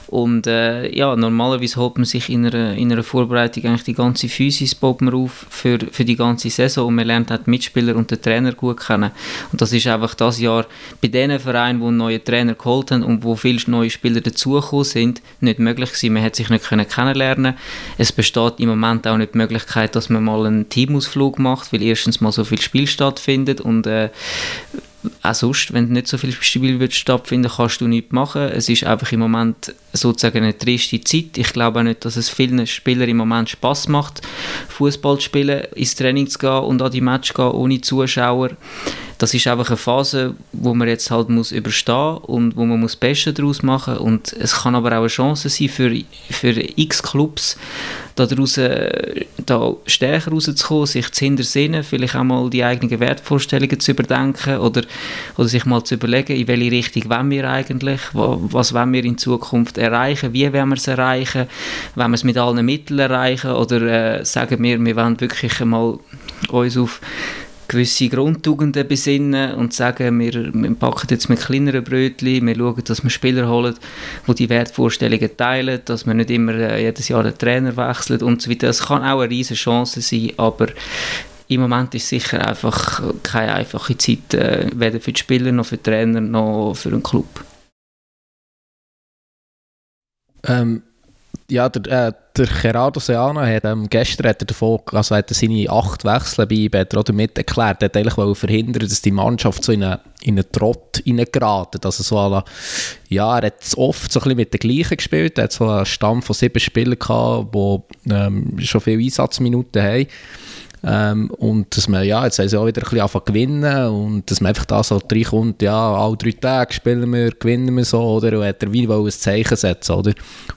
Und äh, ja, normalerweise holt man sich in einer, in einer Vorbereitung eigentlich die ganze Physis auf für, für die ganze Saison und man lernt auch die Mitspieler und den Trainer gut kennen. Und das ist einfach das Jahr bei den Vereinen, die neuen Trainer geholt haben und wo viele neue Spieler dazugekommen sind, nicht möglich gewesen. Man hat sich nicht können kennenlernen Es besteht im Moment auch nicht die Möglichkeit, dass man mal einen Teamausflug macht, weil erstens mal so viel Spiel stattfindet und äh, auch sonst, wenn nicht so viel Spiel stattfinden kannst du nichts machen. Es ist einfach im Moment sozusagen eine triste Zeit. Ich glaube auch nicht, dass es vielen Spielern im Moment Spaß macht, Fußball zu spielen, ins Training zu gehen und an die Match zu gehen ohne Zuschauer. Das ist einfach eine Phase, wo man jetzt halt muss überstehen und wo man muss das Beste daraus machen und es kann aber auch eine Chance sein für, für x Clubs, daraus äh, da stärker rauszukommen, sich zu hintersehen, vielleicht auch mal die eigenen Wertvorstellungen zu überdenken oder, oder sich mal zu überlegen, in welche Richtung wollen wir eigentlich, was wollen wir in Zukunft erreichen, wie wollen wir es erreichen, wollen wir es mit allen Mitteln erreichen oder äh, sagen wir, wir wollen wirklich mal uns auf gewisse Grundtugenden besinnen und sagen, wir, wir packen jetzt mit kleineren Brötchen, wir schauen, dass wir Spieler holen, die die Wertvorstellungen teilen, dass wir nicht immer äh, jedes Jahr den Trainer wechseln und so weiter. Das kann auch eine riesige Chance sein, aber im Moment ist sicher einfach keine einfache Zeit, äh, weder für die Spieler noch für die Trainer noch für den Club. Ähm, ja, der, äh, der Gerardo Seana hat ähm, gestern hat er davon, also hat er seine acht Wechsel bei IB damit erklärt, er hat eigentlich verhindern, dass die Mannschaft so in einen, in einen Trott reingeraten. Also so la, ja, er hat oft so ein mit den gleichen gespielt, er hat so einen Stamm von sieben Spielern die ähm, schon viele Einsatzminuten haben. Ähm, und dass man, ja, jetzt haben sie auch wieder ein bisschen angefangen gewinnen und dass man einfach da so reinkommt, ja, alle drei Tage spielen wir, gewinnen wir so, oder? Und hat er wie ein Zeichen setzen, oder?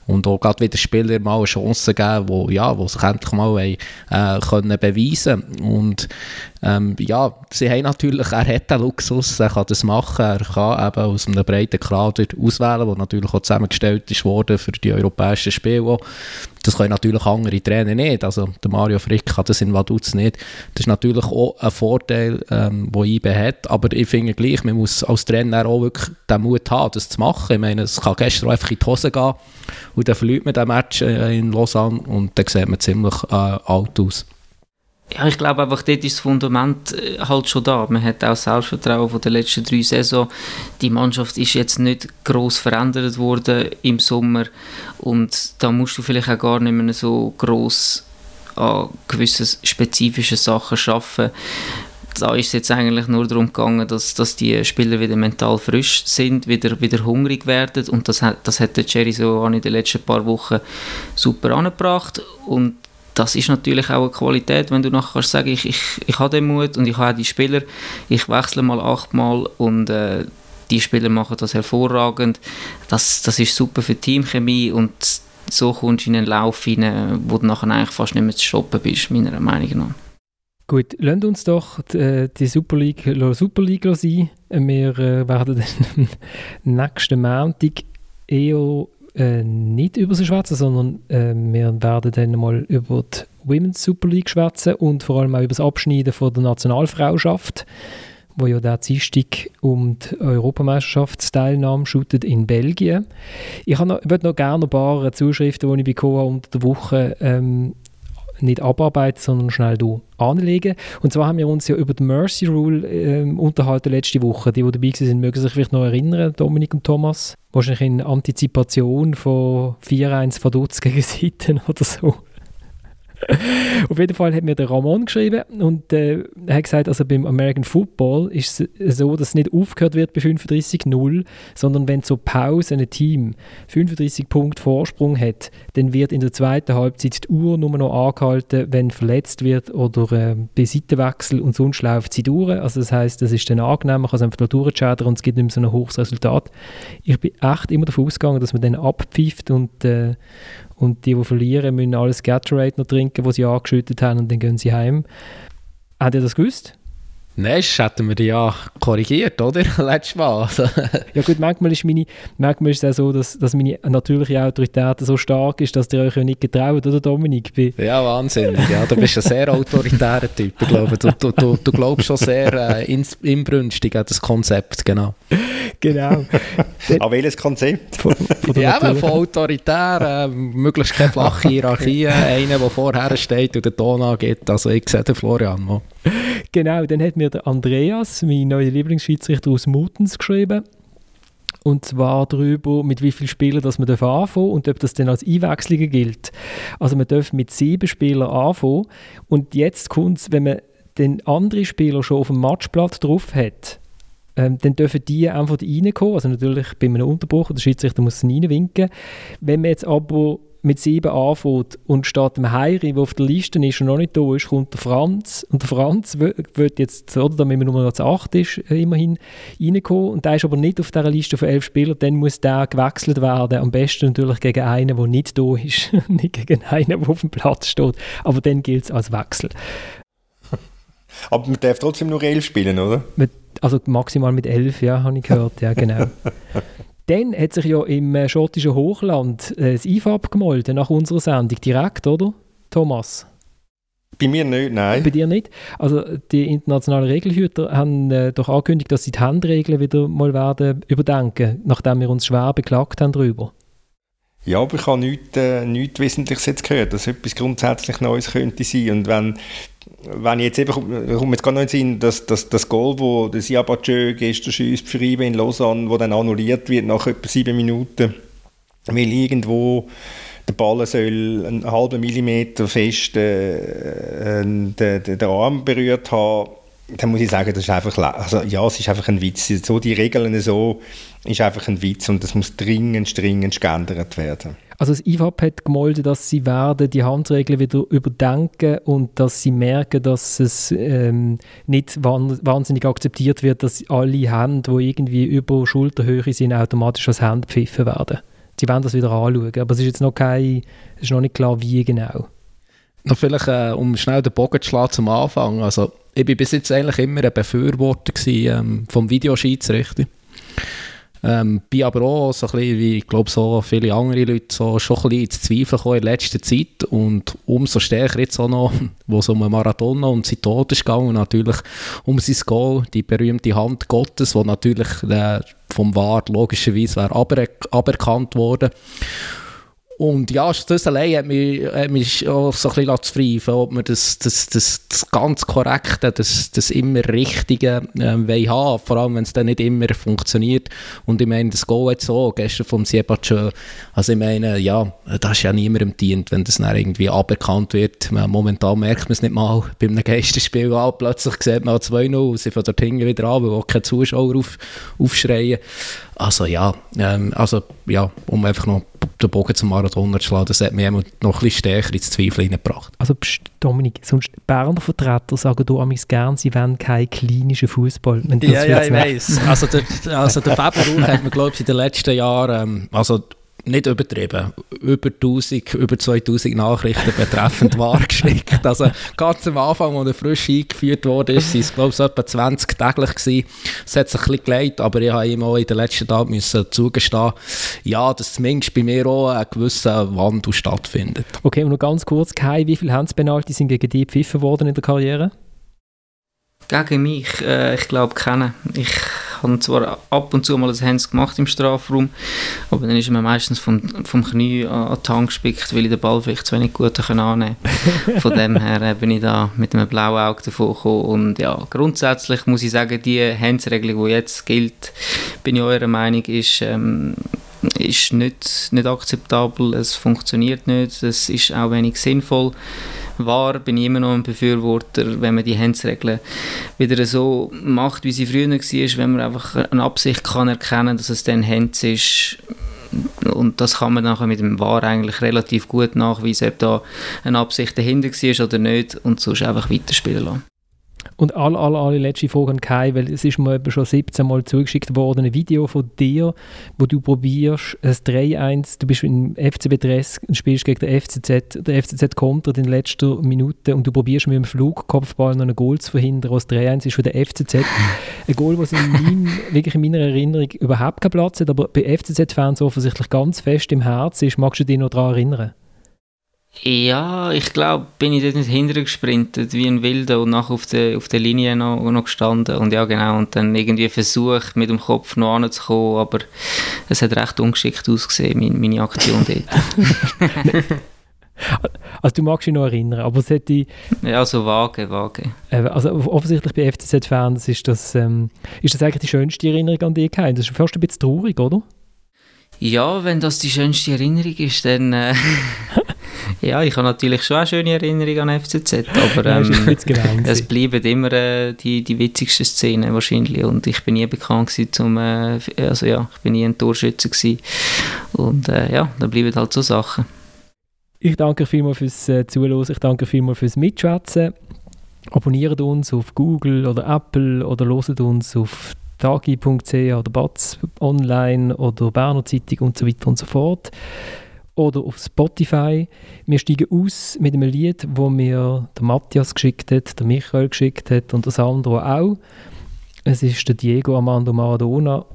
Und auch gerade wieder Spieler mal eine Chance geben, wo, ja, wo sich endlich mal wollen, äh, können beweisen Und ähm, ja, sie haben natürlich, er hat den Luxus, er kann das machen, er kann eben aus einem breiten Kader auswählen, der natürlich auch zusammengestellt ist worden für die europäischen Spiele. Das können natürlich andere Trainer nicht, also der Mario Frick kann das in Vaduz nicht. Das ist natürlich auch ein Vorteil, ähm, den IBE hat, aber ich finde gleich, man muss als Trainer auch wirklich den Mut haben, das zu machen. Ich meine, es kann gestern einfach in die Hose gehen und dann verliert man den Match äh, in Lausanne und dann sieht man ziemlich äh, alt aus. Ja, ich glaube einfach, dort ist das Fundament äh, halt schon da. Man hat auch Selbstvertrauen von den letzten drei Saison. Die Mannschaft ist jetzt nicht groß verändert worden im Sommer und da musst du vielleicht auch gar nicht mehr so groß an gewissen spezifischen Sachen arbeiten. Da ist es jetzt eigentlich nur darum gegangen, dass, dass die Spieler wieder mental frisch sind, wieder, wieder hungrig werden und das hat, das hat der Jerry so in den letzten paar Wochen super angebracht und das ist natürlich auch eine Qualität, wenn du nachher kannst sagen, ich, ich, ich habe den Mut und ich habe die Spieler, ich wechsle mal achtmal und äh, die Spieler machen das hervorragend. Das, das ist super für Teamchemie und so kommst du in einen Lauf hinein, wo du nachher eigentlich fast nicht mehr zu stoppen bist, meiner Meinung nach. Gut, lasst uns doch die, äh, Super League, Super League sein. Wir äh, werden dann [laughs] nächsten Montag eher äh, nicht über sie schwätzen, sondern äh, wir werden dann mal über die Women's Super League schwätzen und vor allem auch über das Abschneiden von der Nationalfrauschaft, wo ja der Dienstag um die Europameisterschaftsteilnahme shootet in Belgien. Ich würde noch gerne ein paar Zuschriften, die ich bekommen habe unter der Woche ähm, nicht abarbeiten, sondern schnell hier anlegen. Und zwar haben wir uns ja über die Mercy Rule äh, unterhalten letzte Woche. Die, die dabei waren, mögen sich vielleicht noch erinnern, Dominik und Thomas. Wahrscheinlich in Antizipation von 4-1 verdutzt gegen Seiten oder so. [laughs] Auf jeden Fall hat mir der Ramon geschrieben und äh, er hat gesagt, also beim American Football ist es so, dass es nicht aufgehört wird bei 35-0, sondern wenn zur Pause ein Team 35 Punkte Vorsprung hat, dann wird in der zweiten Halbzeit die Uhr nur noch angehalten, wenn verletzt wird oder äh, bei Seitenwechsel und sonst läuft sie durch. Also das heißt, das ist dann angenehm, man kann es einfach durchschädern und es gibt nicht mehr so ein hohes Resultat. Ich bin echt immer davon ausgegangen, dass man dann abpfeift und äh, und die, die verlieren, müssen alles Gatorade noch trinken, was sie angeschüttet haben und dann gehen sie heim. Habt ihr das gewusst? Nein, das hätten wir ja korrigiert, oder? [laughs] Letztes Mal. Also. [laughs] ja gut, manchmal ist, meine, manchmal ist es auch so, dass, dass meine natürliche Autorität so stark ist, dass ihr euch ja nicht getraut, oder Dominik? Ja, wahnsinnig. Ja, du bist ein sehr autoritärer Typ. Ich glaube, du, du, du, du glaubst schon sehr äh, inbrünstig an das Konzept, genau. [laughs] genau. an welches Konzept? Von, von ja, eben, von autoritär, äh, möglichst keine flache Hierarchie, einer, der vorher steht und den Ton angeht. Also ich sehe den Florian mal. [laughs] Genau, dann hat mir der Andreas, mein neuer Lieblingsschiedsrichter aus Mutens, geschrieben. Und zwar darüber, mit wie vielen Spielern das man anfangen darf und ob das dann als Einwechslungen gilt. Also man darf mit sieben Spielern anfangen. Und jetzt kommt es, wenn man den anderen Spieler schon auf dem Matchblatt drauf hat, ähm, dann dürfen die einfach reinkommen. Also natürlich bei einem Unterbruch, der Schiedsrichter muss reinwinken. Wenn man jetzt aber mit sieben anfängt und statt dem Heiri, der auf der Liste ist und noch nicht da ist, kommt der Franz. Und der Franz wird jetzt, oder damit man Nummer 8 ist, äh, immerhin reinkommen. Und der ist aber nicht auf dieser Liste von elf Spielern. Dann muss der gewechselt werden. Am besten natürlich gegen einen, der nicht da ist. [laughs] nicht gegen einen, der auf dem Platz steht. Aber dann gilt es als Wechsel. [laughs] Aber man darf trotzdem nur elf spielen, oder? Mit, also maximal mit elf, ja, habe ich gehört. Ja, genau. [laughs] Dann hat sich ja im äh, schottischen Hochland äh, das IFAB gemolden nach unserer Sendung direkt, oder? Thomas? Bei mir nicht, nein. Bei dir nicht? Also die internationalen Regelhüter haben äh, doch angekündigt, dass sie die Handregeln wieder mal werden überdenken, nachdem wir uns schwer beklagt haben darüber. Ja, aber ich habe nichts, äh, nichts Wesentliches jetzt gehört, dass etwas grundsätzlich Neues könnte sein. Und wenn wenn ich jetzt eben, kommt jetzt gar nicht in dass, dass das Goal, wo der Siabatschö gestern schießt für IBE in Lausanne, wo dann annulliert wird nach etwa sieben Minuten, weil irgendwo der Ball soll einen halben Millimeter fest äh, den, den Arm berührt haben, dann muss ich sagen, das ist einfach, also ja, es ist einfach ein Witz. So die Regeln so ist einfach ein Witz und das muss dringend, dringend geändert werden. Also das IFAB hat gemolden, dass sie werden die Handregeln wieder überdenken und dass sie merken, dass es ähm, nicht wahnsinnig akzeptiert wird, dass alle Hände, die irgendwie über Schulterhöhe sind, automatisch als Hände pfiffen werden. Sie werden das wieder anschauen, aber es ist jetzt noch, kein, es ist noch nicht klar, wie genau. Noch vielleicht, äh, um schnell den Bogen zu schlagen zum Anfang. Also, ich war bis jetzt eigentlich immer ein Befürworter gewesen, ähm, vom Videoschiedsrichter. Ähm, bin aber auch so bisschen, wie ich glaube, so viele andere Leute so schon ein bisschen ins Zweifel gekommen in letzter Zeit und umso stärker jetzt auch noch, [laughs] wo es um Marathon und sein Tod ist gegangen und natürlich um sein Goal, die berühmte Hand Gottes, wo natürlich äh, vom Wart logischerweise aber, aberkannt worden. Und ja, das allein hat mich, hat mich auch so ein bisschen zufrieden, ob wir das, das, das, das ganz Korrekte, das, das immer Richtige äh, haben vor allem wenn es dann nicht immer funktioniert. Und ich meine, das Goal jetzt so, gestern vom Siebatschö, also ich meine, ja, das ist ja niemandem dient, wenn das dann irgendwie aberkannt wird. Momentan merkt man es nicht mal bei einem Geisterspiel an, plötzlich sieht man 2-0, sie von dort hinten wieder an, weil auch keine Zuschauer auf, aufschreien. Also ja, ähm, also ja, um einfach noch den Bogen zum Marathon zu schlagen, das hat mich noch ein bisschen stärker ins Zweifel hineingebracht. Also Dominik, sonst Berner Vertreter sagen du amigs gern, sie wollen keinen klinischen Fußball. Ja, ja, ich weiß. Also der, also der Faber hat mir, glaube ich, in den letzten Jahren, ähm, also nicht übertrieben, über 1000, über 2000 Nachrichten betreffend [laughs] wahr geschickt. Also ganz am Anfang, als er frisch eingeführt wurde, waren es glaube ich etwa 20 täglich gewesen. Es hat sich ein bisschen geleitet, aber ich habe ihm auch in den letzten Tagen müssen zugestehen, ja, dass zumindest bei mir auch ein gewisser Wandel stattfindet. Okay, und noch ganz kurz, Kai, wie viele Handspenalty sind gegen dich gepfiffen worden in der Karriere? Gegen mich? Äh, ich glaube keine. Ich habe zwar ab und zu mal ein Hands gemacht im Strafraum, aber dann ist mir meistens vom, vom Knie an, die Hand gespickt, weil ich den Ball vielleicht zu wenig gut annehmen konnte. Von dem her äh, bin ich da mit einem blauen Auge davon gekommen. Und ja, grundsätzlich muss ich sagen, die Hands-Regelung, die jetzt gilt, bin ich eurer Meinung, ist... Ähm, ist nicht, nicht akzeptabel, es funktioniert nicht, es ist auch wenig sinnvoll war, bin ich immer noch ein Befürworter, wenn man die Handsregeln wieder so macht, wie sie früher war, wenn man einfach eine Absicht kann erkennen, dass es dann Hands ist und das kann man nachher mit dem War eigentlich relativ gut nachweisen, ob da eine Absicht dahinter war oder nicht und sonst einfach weiterspielen lassen. Und alle, alle, alle letzte Frage an Kai, weil es ist mir eben schon 17 Mal zugeschickt worden, ein Video von dir, wo du probierst, ein 3-1, du bist im FCB Dress und spielst gegen den FCZ, der FCZ kontert in letzter Minute und du probierst mit dem Flugkopfball noch ein Goal zu verhindern, was 3-1 ist für den FCZ. ein Goal, das in mein, [laughs] wirklich in meiner Erinnerung überhaupt keinen Platz hat, aber bei FCZ-Fans offensichtlich ganz fest im Herzen ist. Magst du dich noch daran erinnern? Ja, ich glaube, bin ich dort nicht hintergesprintet wie ein Wilder und nachher auf der, auf der Linie noch, noch gestanden. Und ja, genau, und dann irgendwie versucht, mit dem Kopf noch anzukommen, aber es hat recht ungeschickt ausgesehen, meine, meine Aktion dort. [laughs] Also du magst dich noch erinnern, aber es hätte... Ja, so vage, vage. Also offensichtlich bei FCZ-Fans ist das, ähm, ist das eigentlich die schönste Erinnerung an dich gehabt. Das ist fast ein bisschen traurig, oder? Ja, wenn das die schönste Erinnerung ist, dann... Äh, [laughs] ja, ich habe natürlich schon eine schöne Erinnerung an FCZ, aber ähm, es bleiben immer äh, die, die witzigsten Szenen wahrscheinlich und ich bin nie bekannt gewesen zum, äh, also ja, ich bin nie ein Torschütze gewesen und äh, ja, da bleiben halt so Sachen. Ich danke vielmals fürs äh, Zuhören, ich danke vielmals fürs Mitschwätzen. Abonniert uns auf Google oder Apple oder loset uns auf tagi.ch oder Batz online oder Berner Zeitung und so weiter und so fort oder auf Spotify. Wir steigen aus mit einem Lied, wo mir der Matthias geschickt hat, der Michael geschickt hat und der Sandro auch. Es ist der Diego Armando Maradona,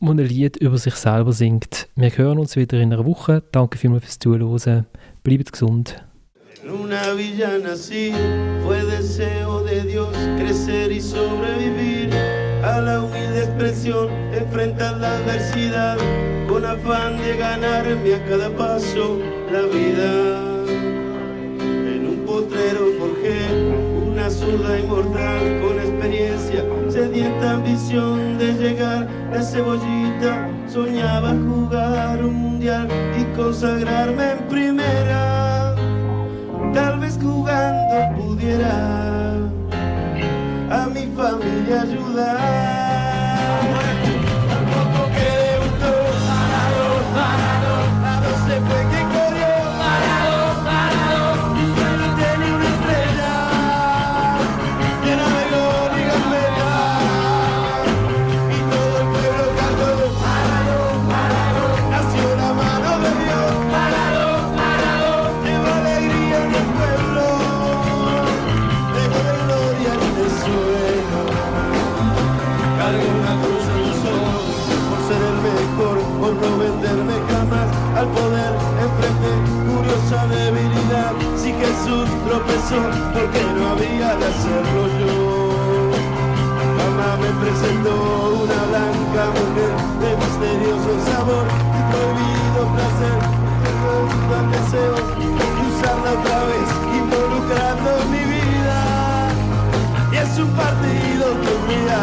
der ein Lied über sich selber singt. Wir hören uns wieder in einer Woche. Danke vielmals fürs Zuhören. Bleibt gesund. En una villa nací, fue deseo de Dios crecer y sobrevivir a la humilde expresión, enfrentar la adversidad con afán de ganarme a cada paso la vida. En un potrero forjé una zurda inmortal con experiencia, sedienta ambición de llegar de cebollita. Soñaba jugar un mundial y consagrarme en primera. Tal vez jugando pudiera a mi familia ayudar. Jesús tropezó, porque no había de hacerlo yo. Mamá me presentó una blanca mujer de misterioso sabor y prohibido placer, dan deseos y usarla otra vez, involucrando mi vida. Y es un partido que mira,